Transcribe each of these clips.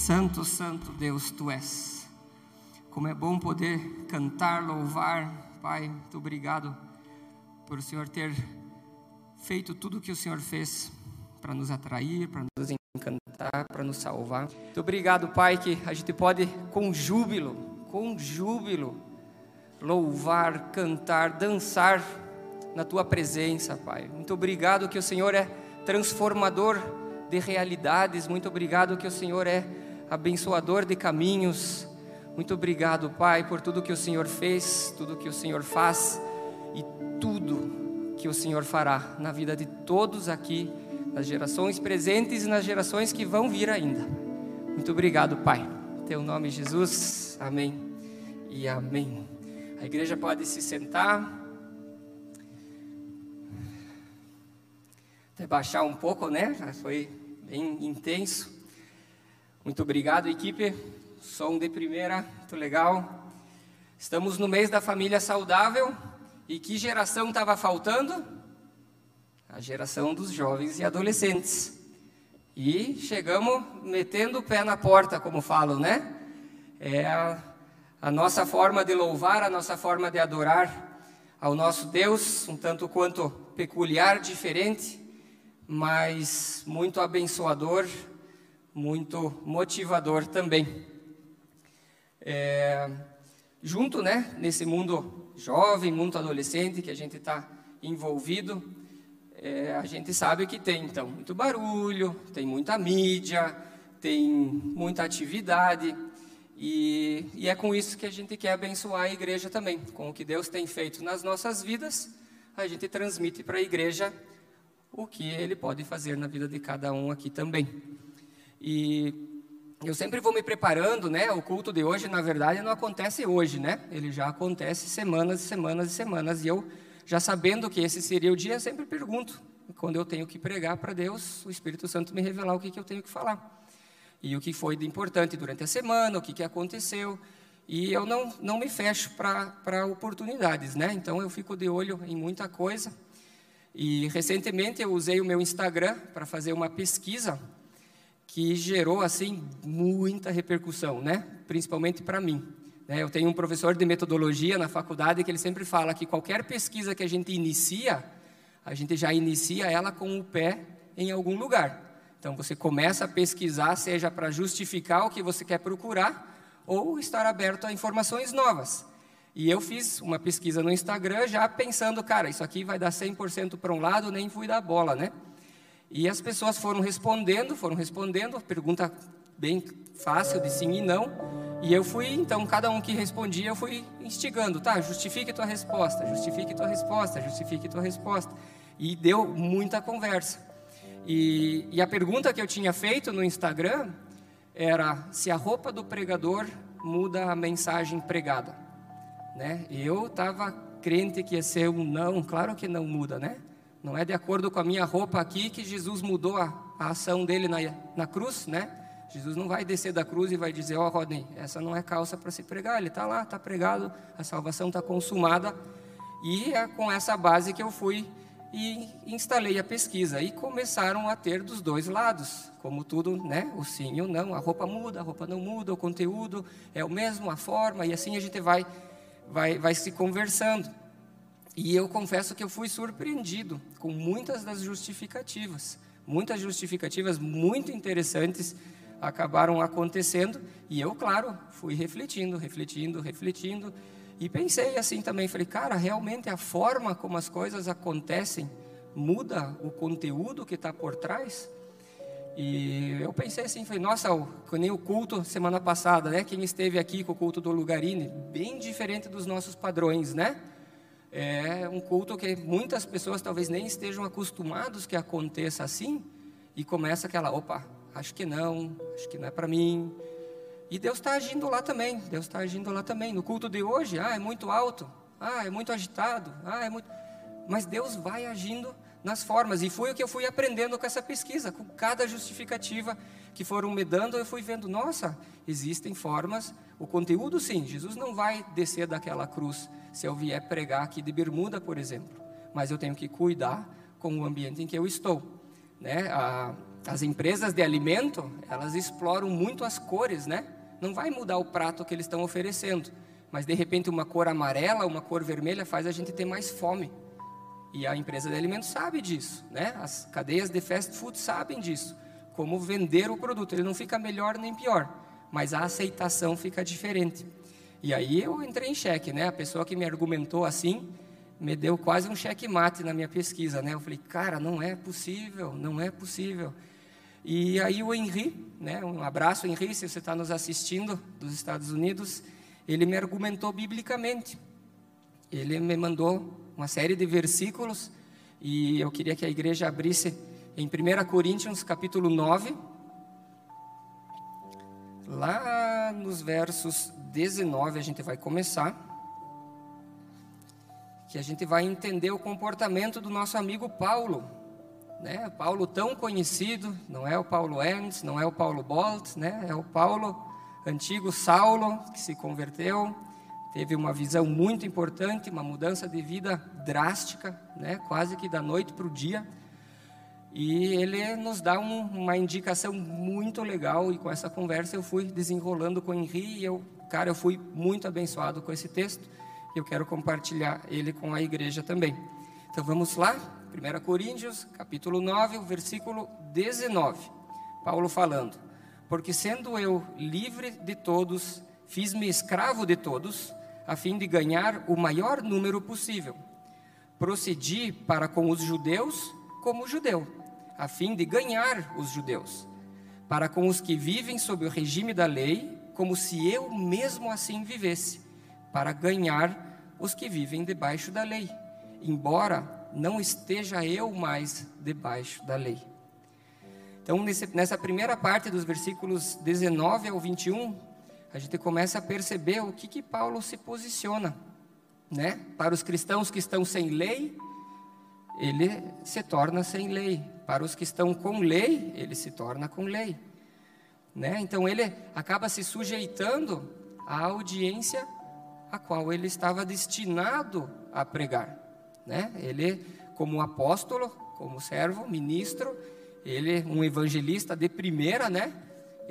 Santo, Santo Deus, Tu és. Como é bom poder cantar, louvar, Pai. Muito obrigado por o Senhor ter feito tudo o que o Senhor fez para nos atrair, para nos encantar, para nos salvar. Muito obrigado, Pai, que a gente pode com júbilo, com júbilo, louvar, cantar, dançar na tua presença, Pai. Muito obrigado que o Senhor é transformador de realidades. Muito obrigado que o Senhor é abençoador de caminhos. Muito obrigado, Pai, por tudo que o Senhor fez, tudo que o Senhor faz e tudo que o Senhor fará na vida de todos aqui, nas gerações presentes e nas gerações que vão vir ainda. Muito obrigado, Pai. Em teu nome, Jesus. Amém e amém. A igreja pode se sentar. Até baixar um pouco, né? Foi bem intenso. Muito obrigado, equipe. Som de primeira, muito legal. Estamos no mês da família saudável. E que geração estava faltando? A geração dos jovens e adolescentes. E chegamos metendo o pé na porta, como falam, né? É a, a nossa forma de louvar, a nossa forma de adorar ao nosso Deus, um tanto quanto peculiar, diferente, mas muito abençoador, muito motivador também. É, junto, né, nesse mundo jovem, mundo adolescente que a gente está envolvido, é, a gente sabe que tem então muito barulho, tem muita mídia, tem muita atividade. E, e, é com isso que a gente quer abençoar a igreja também. Com o que Deus tem feito nas nossas vidas, a gente transmite para a igreja o que Ele pode fazer na vida de cada um aqui também. E eu sempre vou me preparando, né? O culto de hoje, na verdade, não acontece hoje, né? Ele já acontece semanas e semanas e semanas. E eu, já sabendo que esse seria o dia, eu sempre pergunto, quando eu tenho que pregar para Deus, o Espírito Santo me revelar o que, que eu tenho que falar. E o que foi de importante durante a semana, o que, que aconteceu. E eu não, não me fecho para oportunidades, né? Então eu fico de olho em muita coisa. E recentemente eu usei o meu Instagram para fazer uma pesquisa que gerou assim muita repercussão, né? Principalmente para mim. Né? Eu tenho um professor de metodologia na faculdade que ele sempre fala que qualquer pesquisa que a gente inicia, a gente já inicia ela com o pé em algum lugar. Então você começa a pesquisar, seja para justificar o que você quer procurar ou estar aberto a informações novas. E eu fiz uma pesquisa no Instagram já pensando, cara, isso aqui vai dar 100% para um lado, nem fui dar bola, né? E as pessoas foram respondendo, foram respondendo, pergunta bem fácil de sim e não. E eu fui, então, cada um que respondia, eu fui instigando, tá? Justifique tua resposta, justifique tua resposta, justifique tua resposta. E deu muita conversa. E, e a pergunta que eu tinha feito no Instagram era se a roupa do pregador muda a mensagem pregada. Né? Eu estava crente que ia ser um não, claro que não muda, né? Não é de acordo com a minha roupa aqui que Jesus mudou a, a ação dele na, na cruz, né? Jesus não vai descer da cruz e vai dizer, ó oh, Rodney, essa não é calça para se pregar. Ele está lá, está pregado, a salvação está consumada. E é com essa base que eu fui e instalei a pesquisa. E começaram a ter dos dois lados, como tudo, né? O sim e o não. A roupa muda, a roupa não muda, o conteúdo é o mesmo, a forma, e assim a gente vai, vai, vai se conversando. E eu confesso que eu fui surpreendido com muitas das justificativas. Muitas justificativas muito interessantes acabaram acontecendo. E eu, claro, fui refletindo, refletindo, refletindo. E pensei assim também, falei, cara, realmente a forma como as coisas acontecem muda o conteúdo que está por trás? E eu pensei assim, falei, nossa, o, nem o culto semana passada, né? Quem esteve aqui com o culto do Lugarini, bem diferente dos nossos padrões, né? É um culto que muitas pessoas talvez nem estejam acostumados que aconteça assim, e começa aquela, opa, acho que não, acho que não é para mim. E Deus está agindo lá também, Deus está agindo lá também. No culto de hoje, ah, é muito alto, ah, é muito agitado, ah, é muito. Mas Deus vai agindo nas formas, e foi o que eu fui aprendendo com essa pesquisa, com cada justificativa que foram me dando, eu fui vendo, nossa, existem formas, o conteúdo sim, Jesus não vai descer daquela cruz se eu vier pregar aqui de bermuda, por exemplo, mas eu tenho que cuidar com o ambiente em que eu estou. Né? A, as empresas de alimento, elas exploram muito as cores, né? Não vai mudar o prato que eles estão oferecendo, mas de repente uma cor amarela, uma cor vermelha faz a gente ter mais fome. E a empresa de alimentos sabe disso, né? As cadeias de fast food sabem disso, como vender o produto. Ele não fica melhor nem pior, mas a aceitação fica diferente. E aí eu entrei em xeque, né? A pessoa que me argumentou assim me deu quase um cheque mate na minha pesquisa, né? Eu falei, cara, não é possível, não é possível. E aí o Henri, né? Um abraço Henri, se você está nos assistindo dos Estados Unidos, ele me argumentou biblicamente. Ele me mandou uma série de versículos e eu queria que a igreja abrisse em 1 Coríntios capítulo 9, lá nos versos 19 a gente vai começar, que a gente vai entender o comportamento do nosso amigo Paulo, né? Paulo tão conhecido, não é o Paulo Ernst, não é o Paulo Bolt, né? É o Paulo antigo Saulo que se converteu, teve uma visão muito importante, uma mudança de vida drástica, né? quase que da noite para o dia. E ele nos dá um, uma indicação muito legal, e com essa conversa eu fui desenrolando com o Henri, e eu, cara, eu fui muito abençoado com esse texto, e eu quero compartilhar ele com a igreja também. Então vamos lá, 1 Coríntios, capítulo 9, o versículo 19. Paulo falando: Porque sendo eu livre de todos, fiz-me escravo de todos, a fim de ganhar o maior número possível. Procedi para com os judeus como judeu, a fim de ganhar os judeus. Para com os que vivem sob o regime da lei, como se eu mesmo assim vivesse, para ganhar os que vivem debaixo da lei, embora não esteja eu mais debaixo da lei. Então, nessa primeira parte dos versículos 19 ao 21, a gente começa a perceber o que, que Paulo se posiciona. Né? Para os cristãos que estão sem lei, ele se torna sem lei. Para os que estão com lei, ele se torna com lei. Né? Então ele acaba se sujeitando à audiência a qual ele estava destinado a pregar. Né? Ele, como apóstolo, como servo, ministro, ele um evangelista de primeira, né?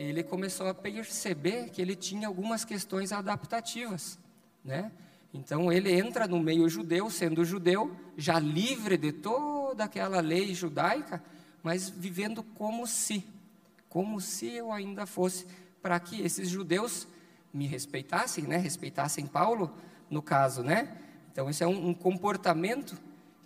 Ele começou a perceber que ele tinha algumas questões adaptativas, né? Então ele entra no meio judeu, sendo judeu, já livre de toda aquela lei judaica, mas vivendo como se, como se eu ainda fosse, para que esses judeus me respeitassem, né? Respeitassem Paulo, no caso, né? Então esse é um, um comportamento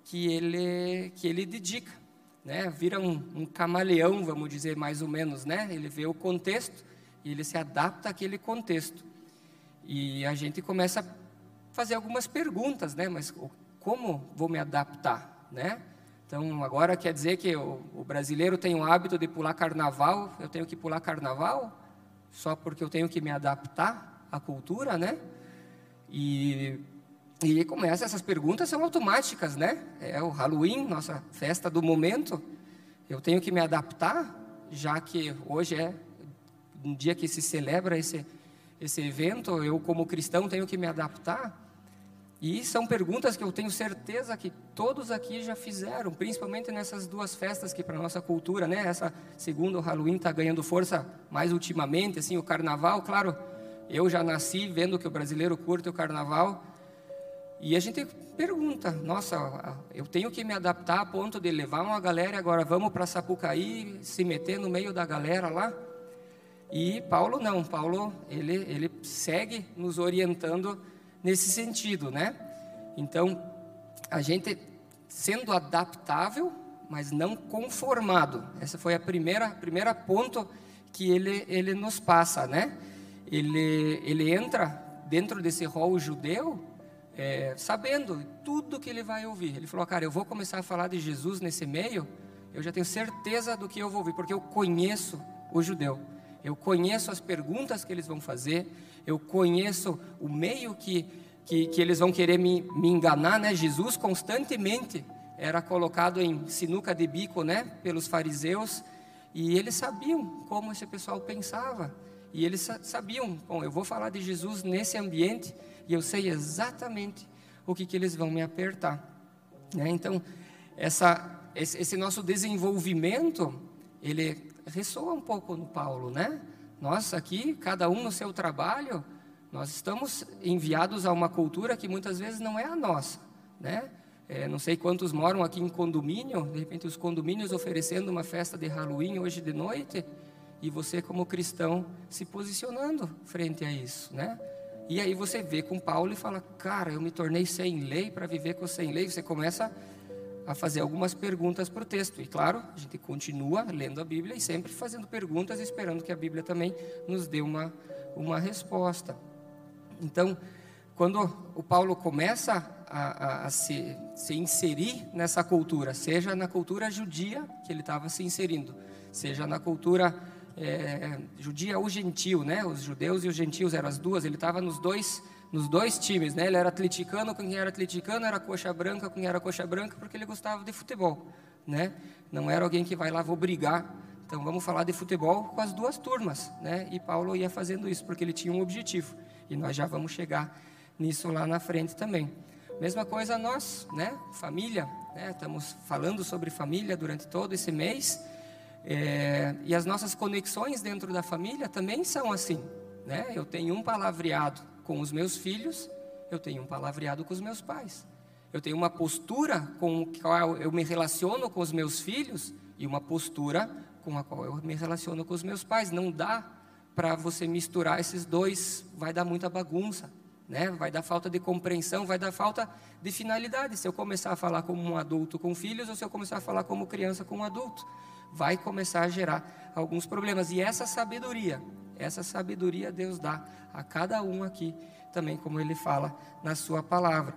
que ele que ele dedica né? Vira um, um camaleão, vamos dizer mais ou menos, né? Ele vê o contexto e ele se adapta àquele contexto. E a gente começa a fazer algumas perguntas, né? Mas como vou me adaptar, né? Então, agora quer dizer que o, o, brasileiro tem o hábito de pular carnaval, eu tenho que pular carnaval só porque eu tenho que me adaptar à cultura, né? E e começa, essas perguntas são automáticas, né? É o Halloween, nossa festa do momento. Eu tenho que me adaptar, já que hoje é um dia que se celebra esse, esse evento, eu como cristão tenho que me adaptar. E são perguntas que eu tenho certeza que todos aqui já fizeram, principalmente nessas duas festas que para nossa cultura, né? Essa segunda, o Halloween, está ganhando força mais ultimamente, assim, o Carnaval, claro. Eu já nasci vendo que o brasileiro curte o Carnaval, e a gente pergunta, nossa, eu tenho que me adaptar a ponto de levar uma galera, agora vamos para Sapucaí, se meter no meio da galera lá? E Paulo não, Paulo ele, ele segue nos orientando nesse sentido, né? Então, a gente sendo adaptável, mas não conformado. Essa foi a primeira primeira ponto que ele ele nos passa, né? Ele ele entra dentro desse rol judeu é, sabendo tudo que ele vai ouvir. Ele falou, cara, eu vou começar a falar de Jesus nesse meio, eu já tenho certeza do que eu vou ouvir, porque eu conheço o judeu. Eu conheço as perguntas que eles vão fazer, eu conheço o meio que, que, que eles vão querer me, me enganar, né? Jesus constantemente era colocado em sinuca de bico, né? Pelos fariseus, e eles sabiam como esse pessoal pensava. E eles sabiam, bom, eu vou falar de Jesus nesse ambiente, e eu sei exatamente o que, que eles vão me apertar. Né? Então, essa, esse, esse nosso desenvolvimento, ele ressoa um pouco no Paulo, né? Nós aqui, cada um no seu trabalho, nós estamos enviados a uma cultura que muitas vezes não é a nossa, né? É, não sei quantos moram aqui em condomínio, de repente os condomínios oferecendo uma festa de Halloween hoje de noite, e você como cristão se posicionando frente a isso, né? E aí você vê com Paulo e fala, cara, eu me tornei sem lei para viver com sem lei. Você começa a fazer algumas perguntas para o texto. E claro, a gente continua lendo a Bíblia e sempre fazendo perguntas, esperando que a Bíblia também nos dê uma, uma resposta. Então, quando o Paulo começa a, a, a se, se inserir nessa cultura, seja na cultura judia que ele estava se inserindo, seja na cultura é, judia ou gentil, né? Os judeus e os gentios eram as duas. Ele estava nos dois nos dois times, né? Ele era atleticano com quem era atleticano, era coxa branca com quem era coxa branca, porque ele gostava de futebol, né? Não era alguém que vai lá vou brigar. Então vamos falar de futebol com as duas turmas, né? E Paulo ia fazendo isso porque ele tinha um objetivo. E nós já vamos chegar nisso lá na frente também. Mesma coisa nós, né? Família, né? Estamos falando sobre família durante todo esse mês. É, e as nossas conexões dentro da família também são assim, né? Eu tenho um palavreado com os meus filhos, eu tenho um palavreado com os meus pais. Eu tenho uma postura com a qual eu me relaciono com os meus filhos e uma postura com a qual eu me relaciono com os meus pais. Não dá para você misturar esses dois, vai dar muita bagunça, né? Vai dar falta de compreensão, vai dar falta de finalidade. Se eu começar a falar como um adulto com filhos ou se eu começar a falar como criança com um adulto, vai começar a gerar alguns problemas. E essa sabedoria essa sabedoria Deus dá a cada um aqui, também como ele fala na sua palavra.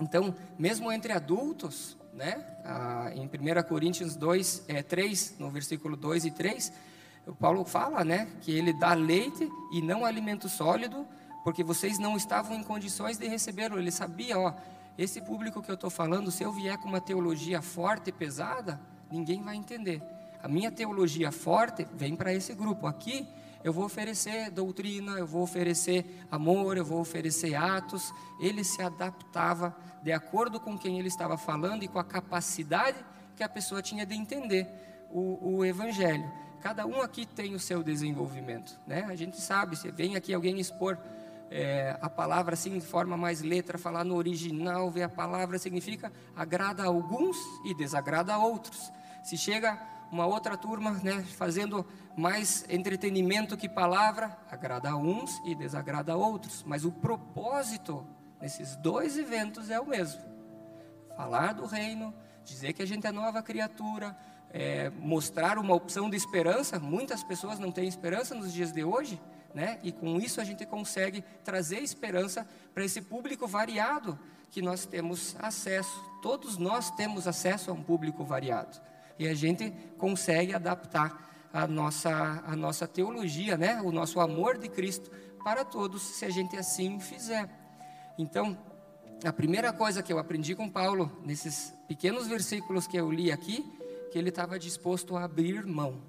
Então, mesmo entre adultos, né, ah, em 1 Coríntios 2, é, 3, no versículo 2 e 3, o Paulo fala né, que ele dá leite e não alimento sólido, porque vocês não estavam em condições de recebê-lo. Ele sabia, ó, esse público que eu estou falando, se eu vier com uma teologia forte e pesada, ninguém vai entender. A minha teologia forte vem para esse grupo. Aqui eu vou oferecer doutrina, eu vou oferecer amor, eu vou oferecer atos. Ele se adaptava de acordo com quem ele estava falando e com a capacidade que a pessoa tinha de entender o, o evangelho. Cada um aqui tem o seu desenvolvimento, né? A gente sabe, se vem aqui alguém expor é, a palavra assim de forma mais letra, falar no original, ver a palavra significa agrada a alguns e desagrada a outros. Se chega uma outra turma, né, fazendo mais entretenimento que palavra, agrada a uns e desagrada a outros. Mas o propósito nesses dois eventos é o mesmo: falar do reino, dizer que a gente é nova criatura, é, mostrar uma opção de esperança. Muitas pessoas não têm esperança nos dias de hoje, né? E com isso a gente consegue trazer esperança para esse público variado que nós temos acesso. Todos nós temos acesso a um público variado e a gente consegue adaptar a nossa, a nossa teologia, né? o nosso amor de Cristo para todos, se a gente assim fizer. Então, a primeira coisa que eu aprendi com Paulo, nesses pequenos versículos que eu li aqui, que ele estava disposto a abrir mão.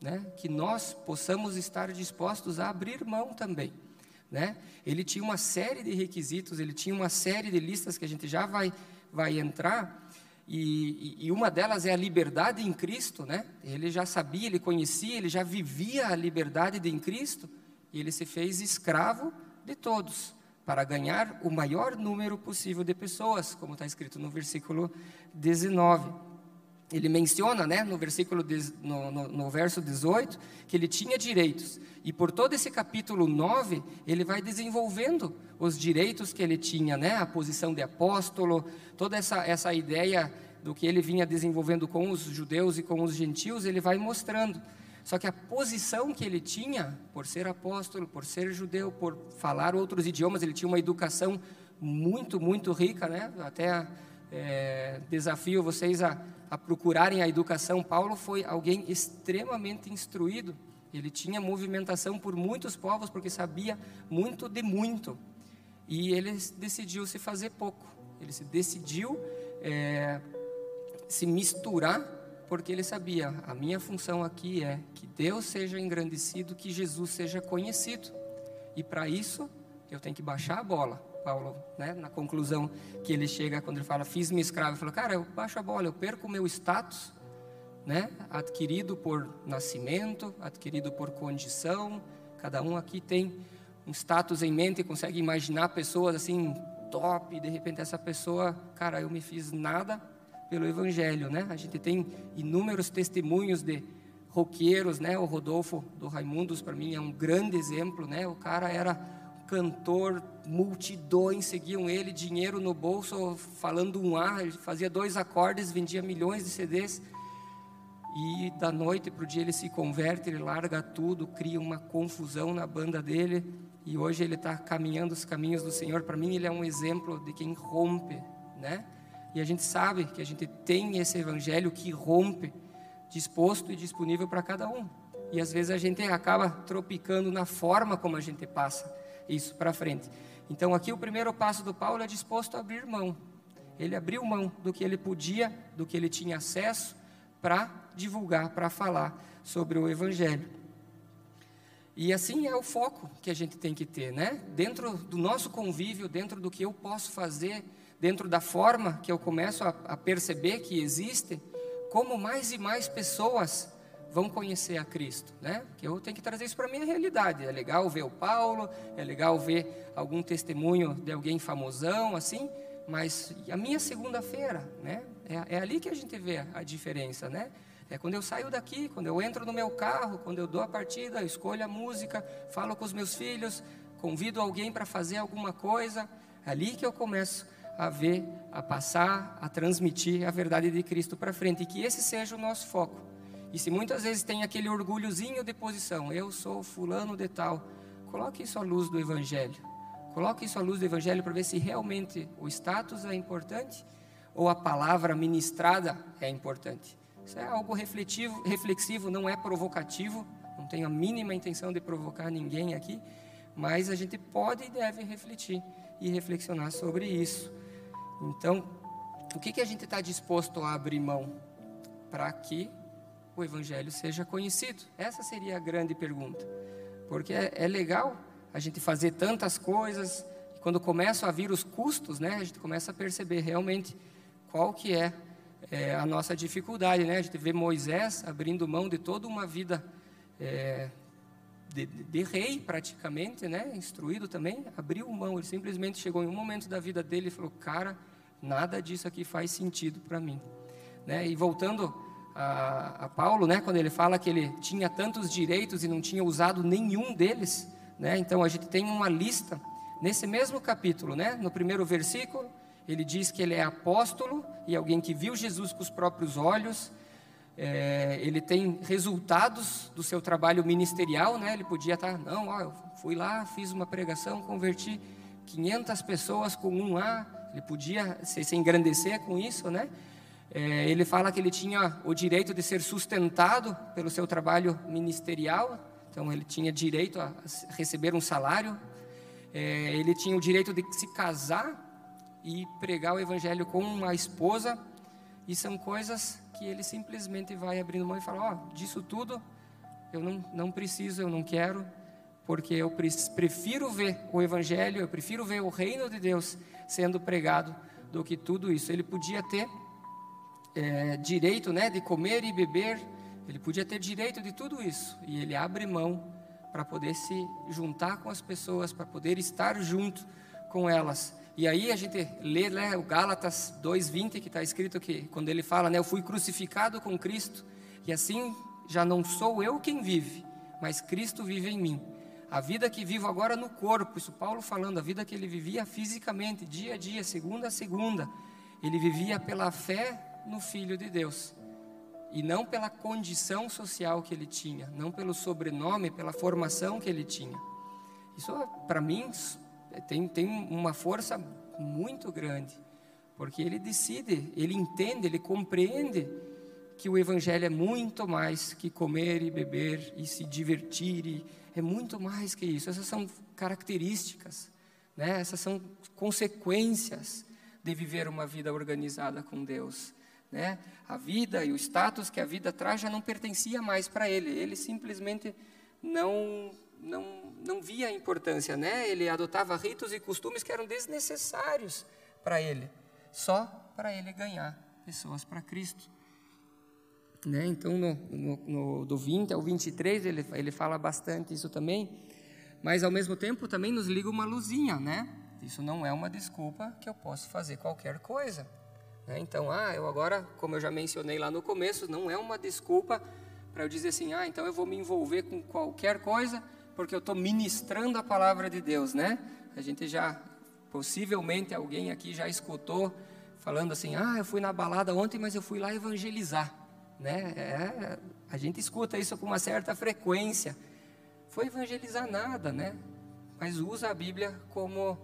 Né? Que nós possamos estar dispostos a abrir mão também. Né? Ele tinha uma série de requisitos, ele tinha uma série de listas que a gente já vai, vai entrar, e, e, uma delas é a liberdade em Cristo, né? Ele já sabia, ele conhecia, ele já vivia a liberdade de em Cristo, e ele se fez escravo de todos, para ganhar o maior número possível de pessoas, como está escrito no versículo 19. Ele menciona, né, no versículo, no, no, no verso 18, que ele tinha direitos, e por todo esse capítulo 9, ele vai desenvolvendo os direitos que ele tinha, né? A posição de apóstolo, toda essa, essa ideia do que ele vinha desenvolvendo com os judeus e com os gentios, ele vai mostrando. Só que a posição que ele tinha, por ser apóstolo, por ser judeu, por falar outros idiomas, ele tinha uma educação muito, muito rica, né? Até é, desafio vocês a, a procurarem a educação. Paulo foi alguém extremamente instruído. Ele tinha movimentação por muitos povos porque sabia muito de muito. E ele decidiu se fazer pouco. Ele se decidiu é, se misturar, porque ele sabia: a minha função aqui é que Deus seja engrandecido, que Jesus seja conhecido. E para isso, eu tenho que baixar a bola. Paulo, né, na conclusão que ele chega quando ele fala, fiz-me escravo, ele falou, cara, eu baixo a bola, eu perco o meu status, né? Adquirido por nascimento, adquirido por condição. Cada um aqui tem um status em mente e consegue imaginar pessoas assim top, de repente essa pessoa, cara, eu me fiz nada pelo evangelho, né? A gente tem inúmeros testemunhos de roqueiros, né? O Rodolfo do Raimundos para mim é um grande exemplo, né? O cara era cantor, multidões seguiam ele, dinheiro no bolso, falando um A, ele fazia dois acordes, vendia milhões de CDs. E da noite para o dia ele se converte, ele larga tudo, cria uma confusão na banda dele. E hoje ele está caminhando os caminhos do Senhor. Para mim, ele é um exemplo de quem rompe, né? E a gente sabe que a gente tem esse evangelho que rompe, disposto e disponível para cada um. E às vezes a gente acaba tropicando na forma como a gente passa isso para frente. Então, aqui o primeiro passo do Paulo é disposto a abrir mão. Ele abriu mão do que ele podia, do que ele tinha acesso, para divulgar, para falar sobre o Evangelho. E assim é o foco que a gente tem que ter, né? Dentro do nosso convívio, dentro do que eu posso fazer, dentro da forma que eu começo a, a perceber que existe, como mais e mais pessoas vão conhecer a Cristo, né? Que eu tenho que trazer isso para minha realidade. É legal ver o Paulo, é legal ver algum testemunho de alguém famosão, assim, mas a minha segunda-feira, né? É, é, ali que a gente vê a diferença, né? É quando eu saio daqui, quando eu entro no meu carro, quando eu dou a partida, escolho a música, falo com os meus filhos, convido alguém para fazer alguma coisa, é ali que eu começo a ver, a passar, a transmitir a verdade de Cristo para frente e que esse seja o nosso foco. E se muitas vezes tem aquele orgulhozinho de posição, eu sou fulano de tal, coloque isso à luz do Evangelho. Coloque isso à luz do Evangelho para ver se realmente o status é importante ou a palavra ministrada é importante. Isso é algo refletivo, reflexivo, não é provocativo, não tenho a mínima intenção de provocar ninguém aqui, mas a gente pode e deve refletir e reflexionar sobre isso. Então, o que, que a gente está disposto a abrir mão para que o Evangelho seja conhecido? Essa seria a grande pergunta. Porque é, é legal a gente fazer tantas coisas, e quando começam a vir os custos, né, a gente começa a perceber realmente qual que é, é a nossa dificuldade. Né? A gente vê Moisés abrindo mão de toda uma vida é, de, de, rei, praticamente, né? instruído também, abriu mão, ele simplesmente chegou em um momento da vida dele e falou, cara, nada disso aqui faz sentido para mim. Né? E voltando a, a, Paulo, né, quando ele fala que ele tinha tantos direitos e não tinha usado nenhum deles, né, então a gente tem uma lista nesse mesmo capítulo, né, no primeiro versículo, ele diz que ele é apóstolo e alguém que viu Jesus com os próprios olhos. É, ele tem resultados do seu trabalho ministerial, né? Ele podia estar, não, ó, eu fui lá, fiz uma pregação, converti 500 pessoas com um A. Ele podia se, se engrandecer com isso, né? É, ele fala que ele tinha o direito de ser sustentado pelo seu trabalho ministerial, então ele tinha direito a receber um salário, é, ele tinha o direito de se casar e pregar o evangelho com uma esposa, e são coisas que ele simplesmente vai abrindo mão e fala: Ó, oh, disso tudo eu não, não preciso, eu não quero, porque eu prefiro ver o evangelho, eu prefiro ver o reino de Deus sendo pregado do que tudo isso. Ele podia ter é, direito né, de comer e beber, ele podia ter direito de tudo isso, e ele abre mão para poder se juntar com as pessoas, para poder estar junto com elas. E aí a gente lê né, o Gálatas 2,20, que está escrito que, quando ele fala, né, eu fui crucificado com Cristo, e assim já não sou eu quem vive, mas Cristo vive em mim. A vida que vivo agora no corpo, isso Paulo falando, a vida que ele vivia fisicamente, dia a dia, segunda a segunda, ele vivia pela fé no Filho de Deus. E não pela condição social que ele tinha, não pelo sobrenome, pela formação que ele tinha. Isso, para mim, tem, tem uma força muito grande, porque ele decide, ele entende, ele compreende que o Evangelho é muito mais que comer e beber e se divertir, e é muito mais que isso. Essas são características, né? essas são consequências de viver uma vida organizada com Deus. Né? A vida e o status que a vida traz já não pertencia mais para ele. Ele simplesmente não, não, não via a importância. Né? Ele adotava ritos e costumes que eram desnecessários para ele, só para ele ganhar pessoas para Cristo. Né? Então, no, no, no, do 20 ao 23, ele, ele fala bastante isso também, mas ao mesmo tempo também nos liga uma luzinha, né? Isso não é uma desculpa que eu posso fazer qualquer coisa. Né? Então, ah, eu agora, como eu já mencionei lá no começo, não é uma desculpa para eu dizer assim, ah, então eu vou me envolver com qualquer coisa porque eu estou ministrando a palavra de Deus, né? A gente já, possivelmente alguém aqui já escutou falando assim, ah, eu fui na balada ontem, mas eu fui lá evangelizar, né? É, a gente escuta isso com uma certa frequência. Foi evangelizar nada, né? Mas usa a Bíblia como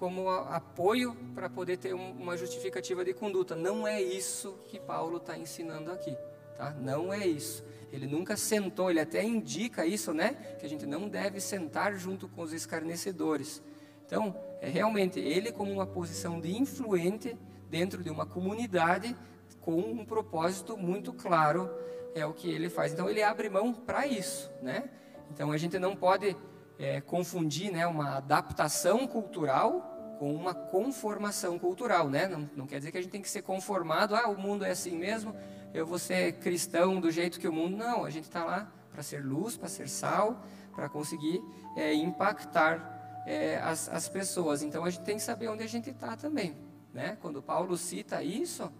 como apoio para poder ter uma justificativa de conduta. Não é isso que Paulo está ensinando aqui, tá? Não é isso. Ele nunca sentou, ele até indica isso, né? Que a gente não deve sentar junto com os escarnecedores. Então, é realmente ele como uma posição de influente dentro de uma comunidade com um propósito muito claro é o que ele faz. Então, ele abre mão para isso, né? Então, a gente não pode é, confundir né, uma adaptação cultural com uma conformação cultural, né? Não, não, quer dizer que a gente tem que ser conformado, ah, o mundo é assim mesmo, eu vou ser cristão do jeito que o mundo. Não, a gente está lá para ser luz, para ser sal, para conseguir é, impactar é, as, as pessoas. Então a gente tem que saber onde a gente está também, né? Quando Paulo cita isso,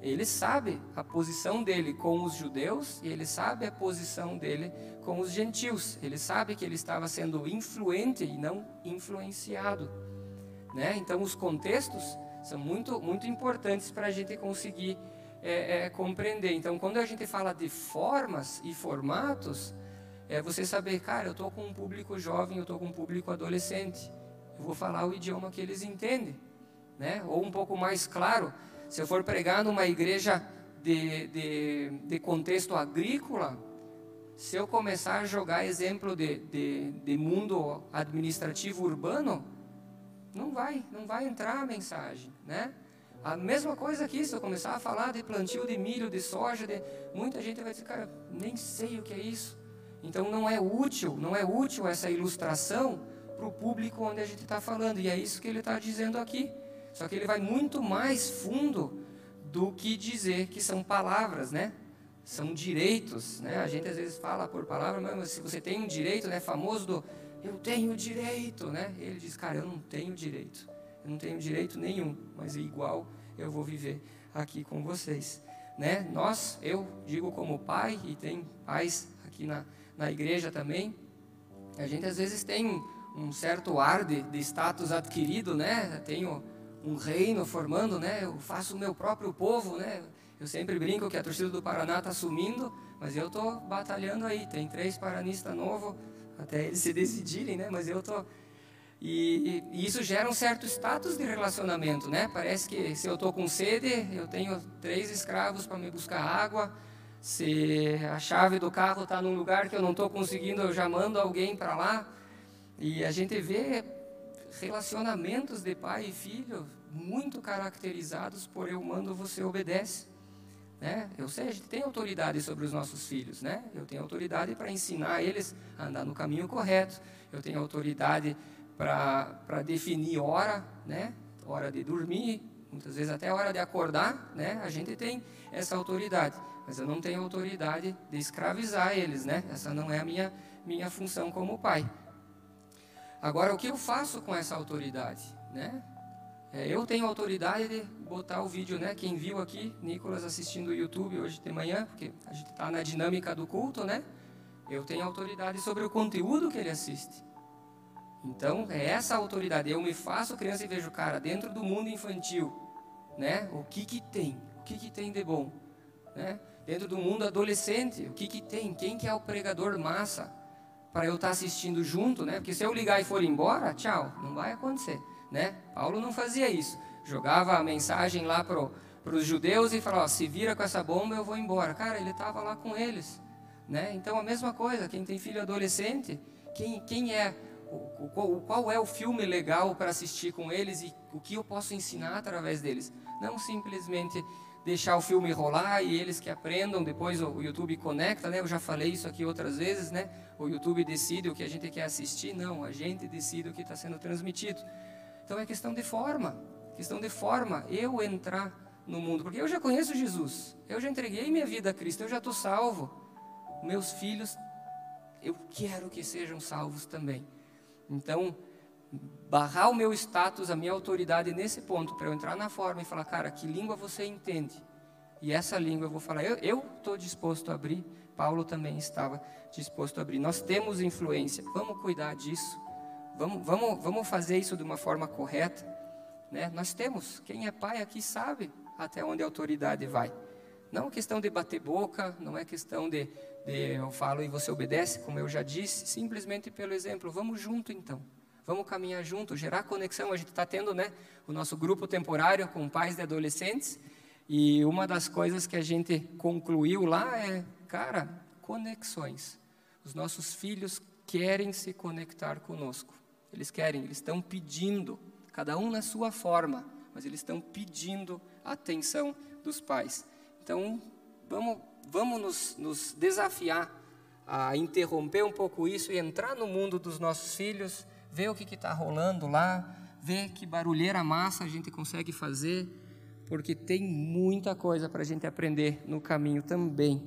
ele sabe a posição dele com os judeus e ele sabe a posição dele com os gentios. Ele sabe que ele estava sendo influente e não influenciado. Né? Então, os contextos são muito, muito importantes para a gente conseguir é, é, compreender. Então, quando a gente fala de formas e formatos, é você saber, cara, eu estou com um público jovem, eu estou com um público adolescente. Eu vou falar o idioma que eles entendem. Né? Ou um pouco mais claro, se eu for pregar numa igreja de, de, de contexto agrícola, se eu começar a jogar exemplo de, de, de, mundo administrativo urbano, não vai, não vai entrar a mensagem, né? A mesma coisa aqui, se eu começar a falar de plantio de milho, de soja, de... muita gente vai dizer, cara, nem sei o que é isso. Então não é útil, não é útil essa ilustração para o público onde a gente está falando. E é isso que ele está dizendo aqui. Só que ele vai muito mais fundo do que dizer que são palavras, né? São direitos, né? A gente às vezes fala por palavra, mas se você tem um direito, né? Famoso do eu tenho direito, né? Ele diz, cara, eu não tenho direito. Eu não tenho direito nenhum, mas é igual eu vou viver aqui com vocês, né? Nós, eu digo como pai e tem pais aqui na, na igreja também, a gente às vezes tem um certo ar de, de status adquirido, né? Tenho um reino formando, né? Eu faço o meu próprio povo, né? Eu sempre brinco que a torcida do Paraná está sumindo, mas eu estou batalhando aí. Tem três paranistas novos, até eles se decidirem, né? Mas eu estou... E, e, isso gera um certo status de relacionamento, né? Parece que se eu estou com sede, eu tenho três escravos para me buscar água. Se a chave do carro está num lugar que eu não estou conseguindo, eu já mando alguém para lá. E a gente vê relacionamentos de pai e filho muito caracterizados por eu mando, você obedece. Né? Eu sei, a gente tem autoridade sobre os nossos filhos, né? Eu tenho autoridade para ensinar eles a andar no caminho correto. Eu tenho autoridade para definir hora, né? Hora de dormir, muitas vezes até hora de acordar, né? A gente tem essa autoridade, mas eu não tenho autoridade de escravizar eles, né? Essa não é a minha minha função como pai. Agora, o que eu faço com essa autoridade, né? É, eu tenho autoridade de botar o vídeo, né? Quem viu aqui, Nicolas assistindo o YouTube hoje de manhã, porque a gente está na dinâmica do culto, né? Eu tenho autoridade sobre o conteúdo que ele assiste. Então, é essa autoridade. Eu me faço criança e vejo, cara, dentro do mundo infantil, né? O que que tem? O que que tem de bom? Né? Dentro do mundo adolescente, o que que tem? Quem que é o pregador massa? Para eu estar tá assistindo junto, né? Porque se eu ligar e for embora, tchau, não vai acontecer né? Paulo não fazia isso. Jogava a mensagem lá para os judeus e falava: se vira com essa bomba, eu vou embora. Cara, ele estava lá com eles, né? Então a mesma coisa. Quem tem filho adolescente, quem, quem é o, o, qual é o filme legal para assistir com eles e o que eu posso ensinar através deles? Não simplesmente deixar o filme rolar e eles que aprendam, depois o YouTube conecta, né? Eu já falei isso aqui outras vezes, né? O YouTube decide o que a gente quer assistir, não, a gente decide o que está sendo transmitido. Então é questão de forma, questão de forma. Eu entrar no mundo, porque eu já conheço Jesus, eu já entreguei minha vida a Cristo, eu já estou salvo. Meus filhos, eu quero que sejam salvos também. Então, barrar o meu status, a minha autoridade nesse ponto, para eu entrar na forma e falar, cara, que língua você entende? E essa língua eu vou falar, eu estou disposto a abrir, Paulo também estava disposto a abrir. Nós temos influência, vamos cuidar disso, vamos, vamos, vamos fazer isso de uma forma correta. Né? Nós temos, quem é pai aqui sabe até onde a autoridade vai. Não é questão de bater boca, não é questão de, de eu falo e você obedece, como eu já disse, simplesmente pelo exemplo. Vamos junto então. Vamos caminhar junto, gerar conexão. A gente está tendo né, o nosso grupo temporário com pais de adolescentes. E uma das coisas que a gente concluiu lá é, cara, conexões. Os nossos filhos querem se conectar conosco. Eles querem, eles estão pedindo, cada um na sua forma, mas eles estão pedindo a atenção dos pais. Então, vamos, vamos nos, nos desafiar a interromper um pouco isso e entrar no mundo dos nossos filhos, ver o que está rolando lá, ver que barulheira massa a gente consegue fazer, porque tem muita coisa para a gente aprender no caminho também.